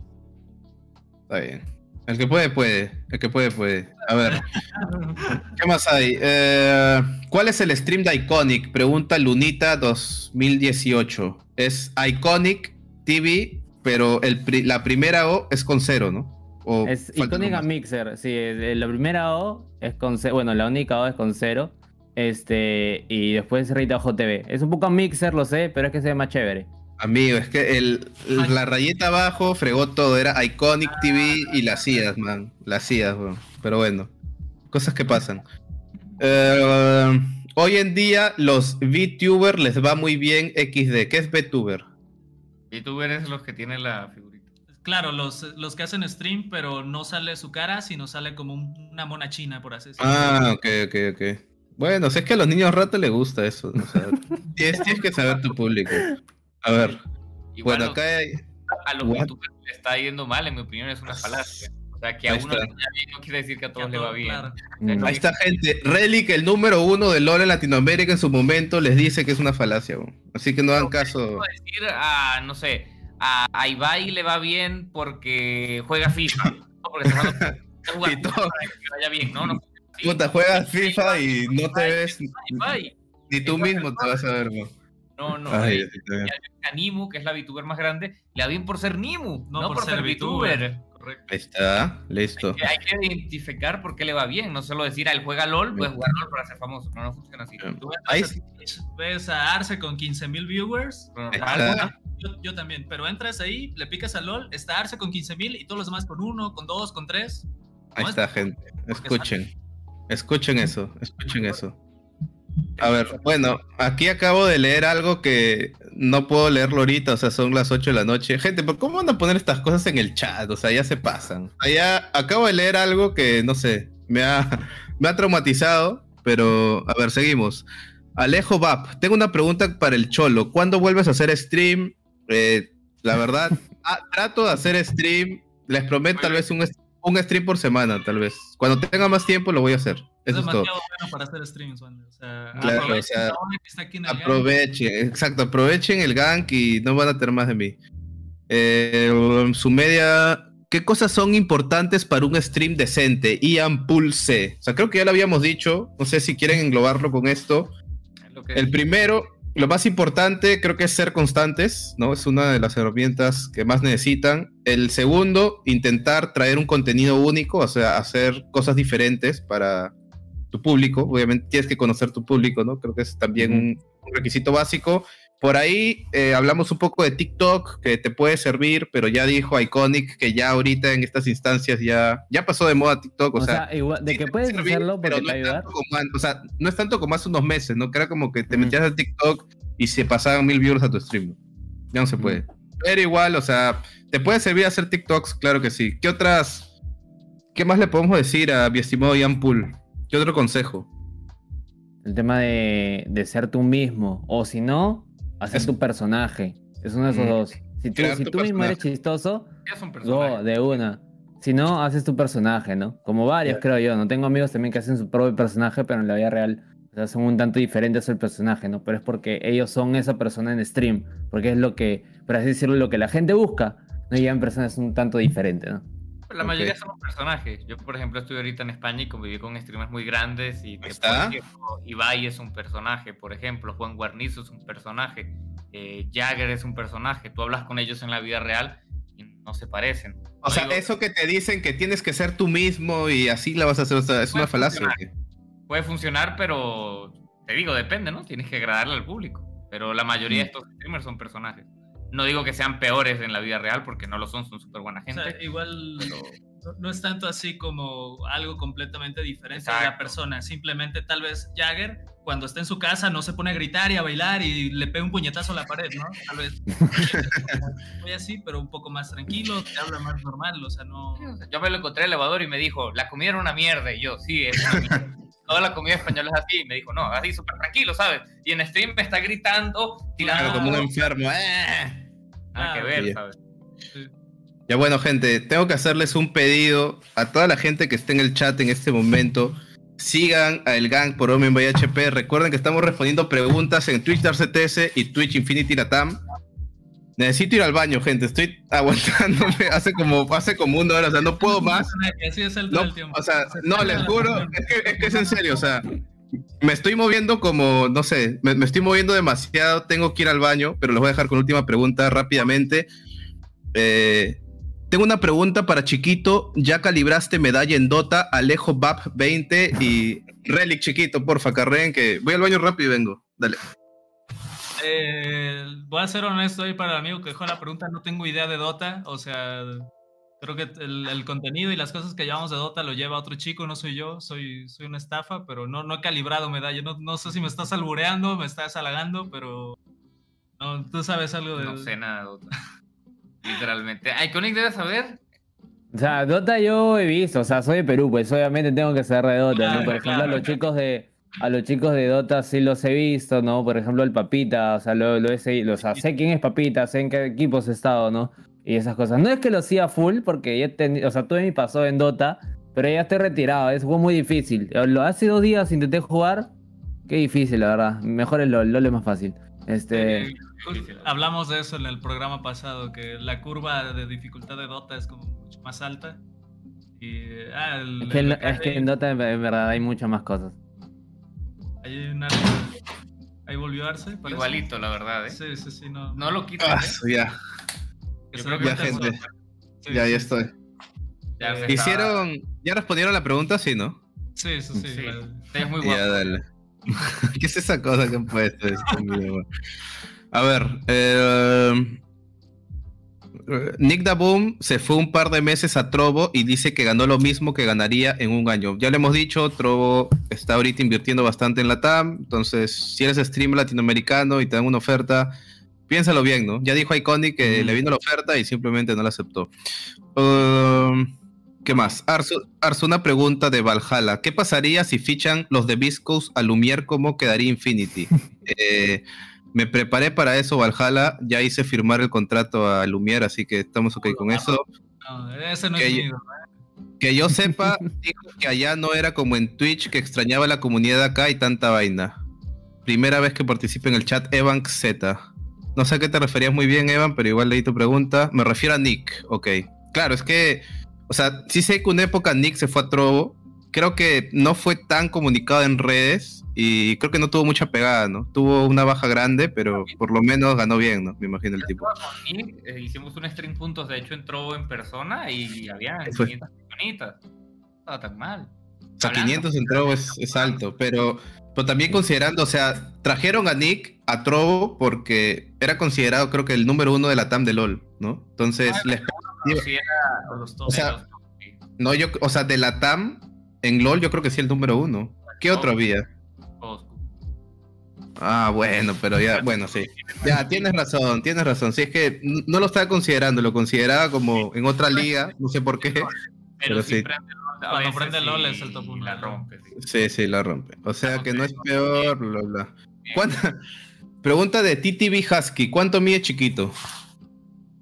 Está bien. El que puede, puede. El que puede, puede. A ver. (laughs) ¿Qué más hay? Eh, ¿Cuál es el stream de Iconic? Pregunta Lunita 2018. Es Iconic TV, pero el, la primera O es con cero, ¿no? es Iconic Mixer, sí. La primera O es con cero. Bueno, la única O es con cero. Este, y después Rita TV. Es un poco Mixer, lo sé, pero es que se ve más chévere. Amigo, es que el, la rayeta abajo fregó todo, era Iconic TV y las CIAs, man. Las CIAs, Pero bueno, cosas que pasan. Eh, hoy en día los VTuber les va muy bien XD. ¿Qué es VTuber? VTuber es los que tienen la figurita. claro, los, los que hacen stream, pero no sale su cara, sino sale como un- una mona china, por así decirlo. Ah, ok, ok, ok. Bueno, si es que a los niños rato les gusta eso. O sea, (laughs) tienes, tienes que saber tu público. A ver, Igual bueno, acá hay... a los What? youtubers le está yendo mal, en mi opinión, es una falacia. O sea, que a Ahí uno le está. vaya bien no quiere decir que a Que todos a le va bien. claro. Mm. Ahí está gente. Relic, el número uno de LOL en Latinoamérica en su momento, les dice que es una falacia. Así que no hagan caso. Puedo decir a, no sé, a, a Ibai le va bien porque juega FIFA. No porque está jugando, está jugando Y todo. FIFA para que vaya bien, ¿no? no Puta, juegas FIFA y no te ves, ni tú mismo te vas a ver. weón. No, no. Ay, eh, a Nimu, que es la VTuber más grande, le va bien por ser Nimu, no, por, ser VTuber. VTuber. Correcto. Ahí está, listo. Que hay que identificar por qué le va bien, no solo decir, ah, él juega LOL, puedes jugar LOL para ser famoso. No, no funciona así. Tú ves ves a Arce con 15.000 viewers. Yo, yo también, pero entras ahí, le picas a LOL, está Arce con 15.000 y todos los demás con uno, con dos, con tres. Ahí está, es- gente. Escuchen. Escuchen eso, escuchen eso. A ver, bueno, aquí acabo de leer algo que no puedo leerlo ahorita, o sea, son las 8 de la noche. Gente, ¿pero cómo van a poner estas cosas en el chat? O sea, ya se pasan. Allá acabo de leer algo que, no sé, me ha, me ha traumatizado, pero a ver, seguimos. Alejo Vap, tengo una pregunta para el Cholo. ¿Cuándo vuelves a hacer stream? Eh, la verdad, ah, trato de hacer stream. Les prometo tal vez un, un stream por semana, tal vez. Cuando tenga más tiempo lo voy a hacer. Es Eso es todo. demasiado bueno para hacer streams, Wander. O sea, Claro, aprovechen o sea. Aprovechen, exacto, aprovechen el gank y no van a tener más de mí. Eh, su media, ¿qué cosas son importantes para un stream decente? Ian Pulse. O sea, creo que ya lo habíamos dicho, no sé si quieren englobarlo con esto. es El primero, lo más importante creo que es ser constantes, ¿no? Es una de las herramientas que más necesitan. El segundo, intentar traer un contenido único, o sea, hacer cosas diferentes para tu público. Obviamente tienes que conocer tu público, ¿no? Creo que es también un requisito básico. Por ahí eh, hablamos un poco de TikTok, que te puede servir, pero ya dijo Iconic que ya ahorita en estas instancias ya, ya pasó de moda TikTok, o, O sea, sea, igual, de que puedes servir, hacerlo pero no te es tanto como o sea, no es tanto como hace unos meses, ¿no? Que era como que te metías a TikTok y se pasaban mil viewers a tu stream. Ya no se puede. Pero igual, o sea, ¿te puede servir hacer TikToks? Claro que sí. ¿Qué otras... ¿Qué más le podemos decir a mi estimado Ian Pool? ¿Qué otro consejo? El tema de, de ser tú mismo. O si no, hacer Es- tu personaje. Es uno de esos Mm. dos. Si tú, si tú mismo eres chistoso, go personajes. de una. Si no, haces tu personaje, ¿no? Como varios, creo yo. No tengo amigos también que hacen su propio personaje, pero en la vida real o sea, son un tanto diferentes al personaje, ¿no? Pero es porque ellos son esa persona en stream. Porque es lo que, por así decirlo, lo que la gente busca. No llegan personas un tanto diferentes, ¿no? La mayoría Ok. somos personajes. Yo, por ejemplo, estoy ahorita en España y conviví con streamers muy grandes y te está. ¿no? Ibai es un personaje, por ejemplo, Juan Guarnizo es un personaje, eh, Jagger es un personaje. Tú hablas con ellos en la vida real y no se parecen. O No sea, digo- eso que te dicen que tienes que ser tú mismo y así la vas a hacer, o sea, es una falacia. puede funcionar, pero te digo, depende, ¿no? Tienes que agradarle al público. Pero la mayoría de estos streamers son personajes. No digo que sean peores en la vida real porque no lo son, son súper buena O gente. sea, igual pero- no, es tanto así como algo completamente diferente de la Exacto. persona. Simplemente tal vez Jagger, cuando está en su casa, no se pone a gritar y a bailar y le pega un puñetazo a la pared, ¿no? Tal vez (laughs) muy así, pero un poco más tranquilo, te habla más normal, o sea, no... Yo me lo encontré en el elevador y me dijo, la comida era una mierda. Y yo, sí, es una mierda. (laughs) Toda la comida española es así. Y me dijo, no, así súper tranquilo, ¿sabes? Y en stream me está gritando, tirando. Claro, como un enfermo. ¡eh! Nada que Ah, ver, sí. ¿sabes? Ya bueno, gente, tengo que hacerles un pedido a toda la gente que esté en el chat en este momento. Sigan a El Gang por Omen by HP. Recuerden que estamos respondiendo preguntas en Twitch Dark CTS y Twitch Infinity Latam. Necesito ir al baño, gente. Estoy (laughs) aguantándome hace como, hace como una hora. O sea, no puedo (laughs) más. Así es el No, tiempo. o sea, Se no, les juro, persona. es que, es que es en serio, o sea, me estoy moviendo como, no sé, me, estoy moviendo demasiado, tengo que ir al baño, pero les voy a dejar con última pregunta rápidamente. Eh, tengo una pregunta para Chiquito, ya calibraste medalla en Dota, Alejo BAP 20 y Relic Chiquito, porfa, carreen que voy al baño rápido y vengo, dale. Eh, voy a ser honesto ahí para el amigo que dejó la pregunta, no tengo idea de Dota, o sea, creo que el, el contenido y las cosas que llevamos de Dota lo lleva otro chico, no soy yo, soy, soy una estafa, pero no, no he calibrado medalla, no, no sé si me estás albureando, me estás halagando, pero no, tú sabes algo de... No sé nada. de otra. (laughs) Literalmente. Iconic debe saber. O sea, Dota yo he visto, o sea, soy de Perú, pues obviamente tengo que saber de Dota, ¿no? Claro, Por ejemplo, a claro. los chicos de a los chicos de Dota sí los he visto, ¿no? Por ejemplo, el Papita, o sea, lo, lo he seguido, o sea, sé quién es Papita, sé en qué equipos he estado, ¿no? Y esas cosas. No es que lo hacía full, porque ya ten- o sea, tuve mi paso en Dota, pero ya estoy retirado, es fue muy difícil. Lo hace dos días intenté jugar, qué difícil, la verdad. Mejor el LOL, LOL es más fácil. Este, Eh, hablamos de eso en el programa pasado, que la curva de dificultad de Dota es como mucho más alta. Y, ah, el- es que, el- es que en Dota en en verdad hay muchas más cosas. Hay una- Ahí volvió Arce, parece. Igualito, la verdad, ¿eh? Sí, sí, sí, no. No lo quites. Ah, ¿eh? ya, ya, gente. eso. Sí, ya, ya estoy. Ya se estaba- Hicieron, ya respondieron la pregunta, sí, ¿no? Sí, sí, sí. Sí, es muy Ya, guapo. dale. (laughs) ¿Qué es esa cosa que han puesto? Este? A ver, eh, Nick Daboom se fue un par de meses a Trovo y dice que ganó lo mismo que ganaría en un año. Ya le hemos dicho, Trovo está ahorita invirtiendo bastante en la TAM, entonces si eres streamer latinoamericano y te dan una oferta, piénsalo bien, ¿no? Ya dijo Iconic que le vino la oferta y simplemente no la aceptó. Um, ¿Qué más? Arzu, Arzu, una pregunta de Valhalla. ¿Qué pasaría si fichan los de Viscos a Lumière? ¿Cómo quedaría Infinity? (laughs) Eh, me preparé para eso, Valhalla. Ya hice firmar el contrato a Lumière, así que estamos ok con eso. No, ese no Que es yo- mío. Que yo (laughs) sepa, dijo que allá no era como en Twitch, que extrañaba la comunidad acá y tanta vaina. Primera vez que participe en el chat, Evan Z. No sé a qué te referías muy bien, Evan, pero igual leí tu pregunta. Me refiero a Nick, ok. Claro, es que, o sea, sí sé que una época Nick se fue a Trovo. Creo que no fue tan comunicado en redes y creo que no tuvo mucha pegada, ¿no? Tuvo una baja grande, pero por lo menos ganó bien, ¿no? Me imagino el tipo. Eh, hicimos un stream juntos, de hecho entró en persona y había Fue. 500 personitas. No estaba tan mal. O sea, Hablando. 500 en Trovo es, es alto, pero, pero también considerando, o sea, trajeron a Nick a Trovo porque era considerado, creo que el número uno de la TAM de LOL, ¿no? Entonces, Ah, los o sea, no, yo, o sea, de la TAM en LOL, yo creo que sí el número uno. ¿Qué otro había? Todos. Ah, bueno, pero ya, bueno, sí. Ya, tienes razón, tienes razón. Si es que no lo estaba considerando, lo consideraba como en otra liga, no sé por qué. Pero, (laughs) Pero sí, sí. prende LOL, a Cuando prende sí LOL es el top uno, La ¿no? rompe, sí. Sí, sí, la rompe. O sea, que no es peor, bla, bla. Bien. ¿Cuánta- Pregunta de TTV Husky, ¿cuánto mide chiquito?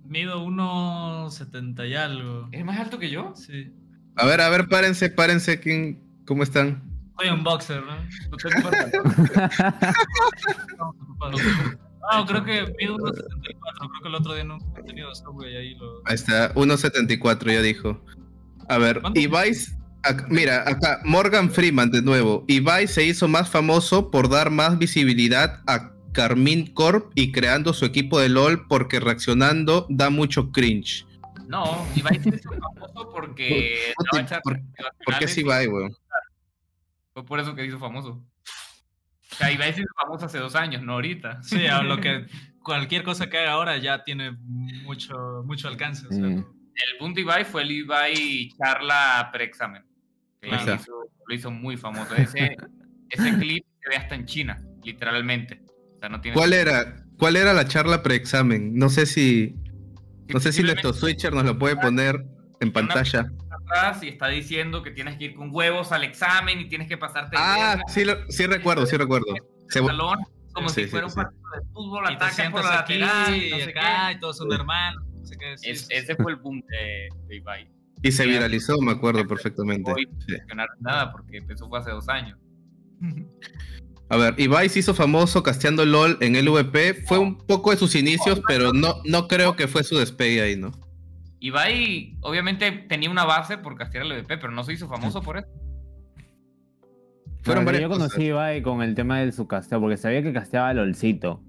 Mido 1.70 y algo. ¿Es más alto que yo? Sí. A ver, a ver, párense, párense, ¿quién, ¿cómo están? Soy un boxer, ¿no? No tengo para- (laughs) Estamos ocupados. No, creo que mido 1.74. Creo que el otro día no he tenido subway ahí. Lo... Ahí está, 1.74 ya dijo. A ver, ¿Cuánto? Ibai, ac- mira, acá, Morgan Freeman de nuevo. Ibai se hizo más famoso por dar más visibilidad a Carmine Corp y creando su equipo de LOL porque reaccionando da mucho cringe. No, Ibai se hizo famoso porque ¿Por- estaba echando por- ¿Por qué es Ibai, weón? Fue por eso que hizo famoso. O sea, Ibai se hizo famoso hace dos años, no ahorita. Sí, a lo que cualquier cosa que haga ahora ya tiene mucho, mucho alcance. o sea, Mm. El de Ibai fue el Ibai charla preexamen. Lo, hizo, lo hizo muy famoso. Ese, (laughs) ese clip se ve hasta en China, literalmente. Sea, no tiene ¿Cuál era, ¿Cuál era la charla preexamen? No sé si, no sé si nuestro switcher nos lo puede poner en pantalla. atrás y está diciendo que tienes que ir con huevos al examen y tienes que pasarte de Ah, verga sí, lo- sí recuerdo, sí recuerdo. Se- salón como Sí, si sí, fuera un sí. partido de fútbol, y te ataca por la aquí lateral, y no sé acá qué. y todos son hermanos. No sé qué. Es- ese fue el boom de, de Ibai. Y se viralizó, me acuerdo perfectamente. No voy a mencionar nada porque eso fue hace dos años. (laughs) A ver, Ibai se hizo famoso casteando LOL en LVP. Fue un poco de sus inicios, pero no, no creo que fue su despegue ahí, ¿no? Ibai obviamente tenía una base por castear el EVP, pero no se hizo famoso por eso. Fueron varias yo conocí cosas. a Ibai con el tema de su casteo, porque sabía que casteaba a LOLcito.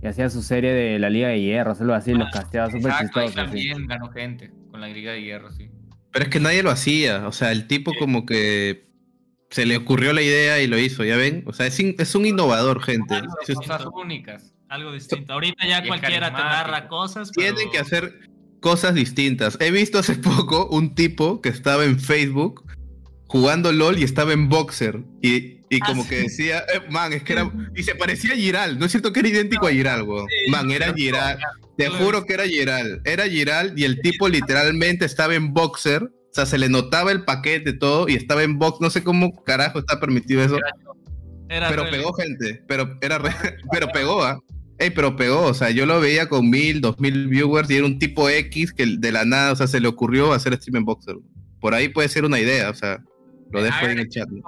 Y hacía su serie de la Liga de Hierro, algo así, los casteaba súper Exacto, ahí chistosos. así. también ganó gente con la Liga de Hierro, sí. Pero es que nadie lo hacía. O sea, el tipo como que se le ocurrió la idea y lo hizo, ¿ya ven? O sea, es, in- es un innovador, gente. Algo de cosas únicas. Algo distinto. Ahorita ya cualquiera te narra cosas. Pero... Tienen que hacer cosas distintas. He visto hace (laughs) poco un tipo que estaba en Facebook jugando LOL y estaba en Boxer. Y Y Ah, como sí. que decía, eh, man, es que era. Y se parecía a Giral, ¿no es cierto que era idéntico a Giral, weón? Sí, Man, era Giral. Te juro que era Giral. Era Giral y el tipo literalmente estaba en boxer. O sea, se le notaba el paquete, todo, y estaba en box. No sé cómo carajo está permitido eso. Era Pero pegó gente. Pero era re- (laughs) pero pegó, ¿ah? Ey, pero pegó, o sea, yo lo veía con mil, dos mil viewers y era un tipo X que de la nada, o sea, se le ocurrió hacer stream en boxer. Por ahí puede ser una idea, o sea, lo dejo ahí en el chat. ¿no?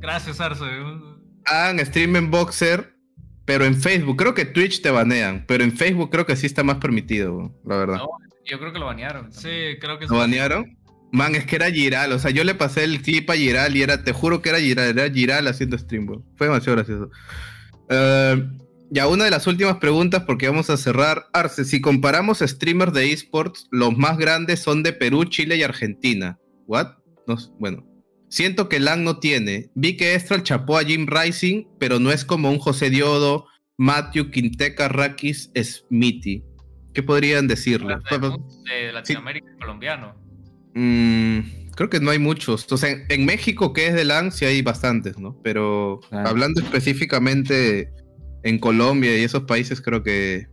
Gracias, Arce. Hagan stream en boxer, pero en Facebook. Creo que Twitch te banean, pero en Facebook creo que sí está más permitido, la verdad. No, yo creo que lo banearon. Sí, creo que ¿Lo banearon? Man, es que era Giral, o sea, yo le pasé el clip a Giral y era, te juro que era Giral, era Giral haciendo stream, bro. Fue demasiado gracioso. Eh, ya, una de las últimas preguntas porque vamos a cerrar. Arce, si comparamos streamers de esports, los más grandes son de Perú, Chile y Argentina. ¿What? No, bueno. Siento que LAN no tiene. Vi que Estral chapó a Jim Rising, pero no es como un José Diodo, Matthew, Quinteca, Rakis, Smithy. ¿Qué podrían decirle? De, de Latinoamérica colombiano. Mm, creo que no hay muchos. O sea, en, en México, que es de LAN, sí hay bastantes, ¿no? Pero Claro. hablando específicamente en Colombia y esos países, creo que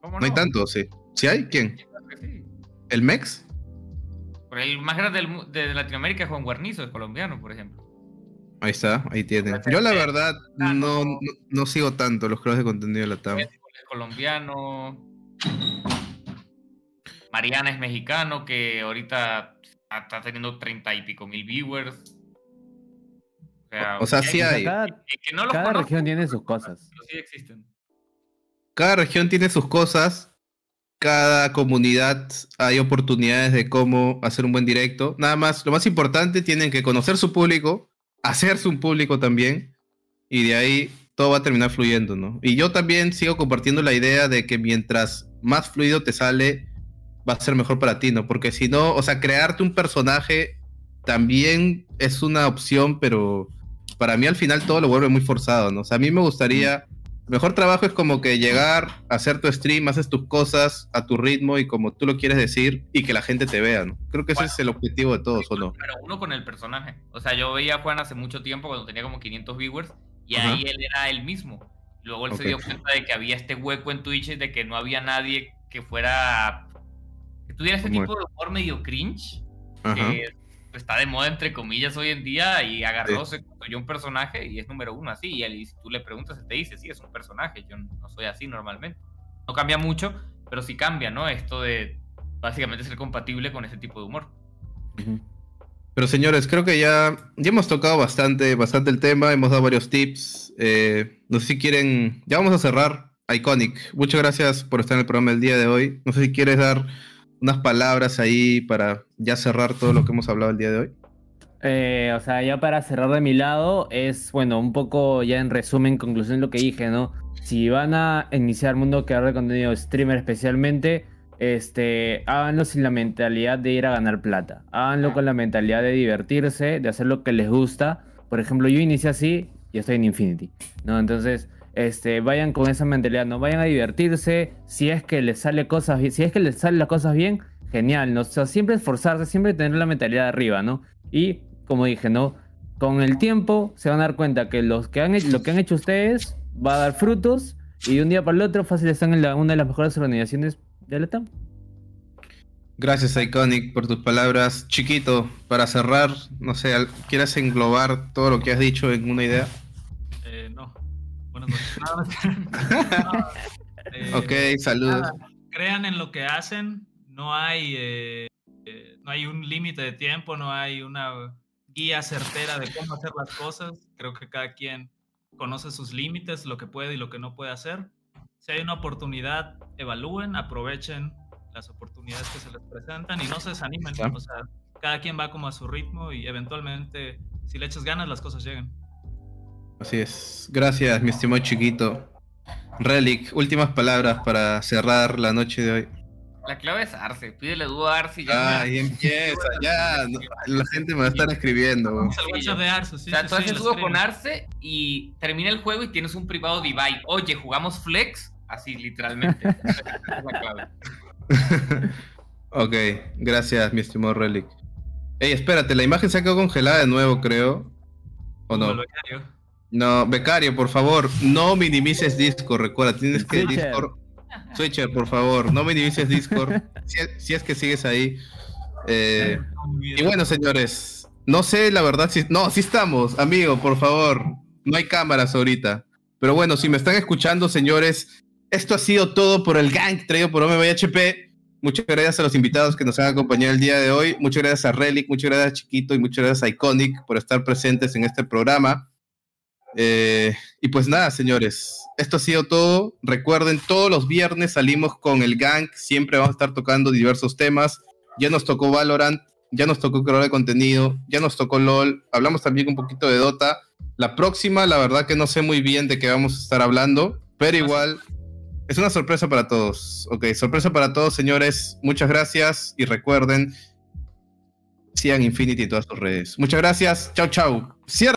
¿Cómo no hay tantos, sí. ¿Sí hay? ¿Quién? Sí. ¿El MEX? Por el más grande del de Latinoamérica es Juan Guarnizo, es colombiano, por ejemplo. Ahí está, ahí tiene. Yo la verdad no, no. sigo tanto los creadores de contenido de la TAM. Es colombiano. Mariana es mexicano, que ahorita está teniendo treinta y pico mil viewers. O sea, O sea, que sí hay. cada, que- que no los cada conozco, región tiene sus cosas. pero sí existen. Cada región tiene sus cosas. Cada comunidad hay oportunidades de cómo hacer un buen directo. Nada más, lo más importante, tienen que conocer su público, hacerse un público también, y de ahí todo va a terminar fluyendo, ¿no? Y yo también sigo compartiendo la idea de que mientras más fluido te sale, va a ser mejor para ti, ¿no? Porque si no, o sea, crearte un personaje también es una opción, pero para mí al final todo lo vuelve muy forzado, ¿no? O sea, a mí me gustaría mejor trabajo es como que llegar, hacer tu stream, haces tus cosas a tu ritmo y como tú lo quieres decir y que la gente te vea, ¿no? Creo que ese es el objetivo de todos, ¿o no? Pero uno con el personaje. O sea, yo veía a Juan hace mucho tiempo cuando tenía como 500 viewers y Ajá. ahí él era él mismo. Luego él Ok. se dio cuenta de que había este hueco en Twitch de que no había nadie que fuera. Que tuviera Como- tipo de humor medio cringe. Ajá. que está de moda entre comillas hoy en día y agarró, se construyó un personaje y es número uno así. Y, él- y si tú le preguntas, él te dice, sí, es un personaje, yo no soy así normalmente. No cambia mucho, pero sí cambia, ¿no? Esto de básicamente ser compatible con ese tipo de humor. Pero señores, creo que ya, ya hemos tocado bastante, bastante el tema, hemos dado varios tips. eh, no sé si quieren, ya vamos a cerrar. Iconic, muchas gracias por estar en el programa del día de hoy. No sé si quieres dar unas palabras ahí para ya cerrar todo lo que hemos hablado el día de hoy. Eh, o sea, ya para cerrar de mi lado, es bueno, un poco ya en resumen, conclusión lo que dije, ¿no? Si van a iniciar mundo creador de contenido streamer especialmente, este, háganlo sin la mentalidad de ir a ganar plata. Háganlo con la mentalidad de divertirse, de hacer lo que les gusta. Por ejemplo, yo inicié así y estoy en Infinity, ¿no? Entonces, este, vayan con esa mentalidad, no vayan a divertirse. Si es que les sale cosas si es que les salen las cosas bien, genial, ¿no? O sea, siempre esforzarse, siempre tener la mentalidad arriba, ¿no? Y como dije, ¿no? Con el tiempo se van a dar cuenta que, los que han, lo que han hecho ustedes va a dar frutos y de un día para el otro fácil están en la- una de las mejores organizaciones de la TAM. Gracias, Iconic, por tus palabras. Chiquito, para cerrar, no sé, ¿quieres englobar todo lo que has dicho en una idea? Buenas noches. (laughs) No, eh, Ok, saludos. nada, crean en lo que hacen. No hay, eh, eh, no hay un límite de tiempo, no hay una guía certera de cómo hacer las cosas. Creo que cada quien conoce sus límites, lo que puede y lo que no puede hacer. Si hay una oportunidad, evalúen, aprovechen las oportunidades que se les presentan y no se desanimen. Claro. O sea, cada quien va como a su ritmo y eventualmente, si le echas ganas, las cosas llegan. Así es. Gracias, mi estimado chiquito. Relic, últimas palabras para cerrar la noche de hoy. La clave es Arce, pídele dúo a Arce y ya. Ah, ahí empieza, ya. no, la gente me va a estar escribiendo. Yo- de Arce, sí, o sea, sí, tú sí, haces dúo con. Arce y termina el juego y tienes un privado Divide. Oye, jugamos Flex, así literalmente. (laughs) Es la clave. (laughs) ok, gracias, mi estimado Relic. Ey, espérate, la imagen se ha quedado congelada de nuevo, creo. ¿O no? No, becario, por favor, no minimices Discord, recuerda, tienes que Switcher. Discord. Switcher, por favor, no minimices Discord. (laughs) si, si es que sigues ahí. Eh, y bueno, señores, no sé la verdad si. No, sí estamos, amigo, por favor. No hay cámaras ahorita. Pero bueno, si me están escuchando, señores, esto ha sido todo por el gang traído por OMBHP. Muchas gracias a los invitados que nos han acompañado el día de hoy. Muchas gracias a Relic, muchas gracias a Chiquito y muchas gracias a Iconic por estar presentes en este programa. Eh, y pues nada, señores, esto ha sido todo. Recuerden, todos los viernes salimos con el gang. Siempre vamos a estar tocando diversos temas. Ya nos tocó Valorant, ya nos tocó creador de contenido, ya nos tocó LOL. Hablamos también un poquito de Dota. La próxima, la verdad que no sé muy bien de qué vamos a estar hablando, pero igual es una sorpresa para todos. Ok, sorpresa para todos, señores. Muchas gracias y recuerden, sigan Infinity en todas sus redes. Muchas gracias. Chau, chau. Cierra.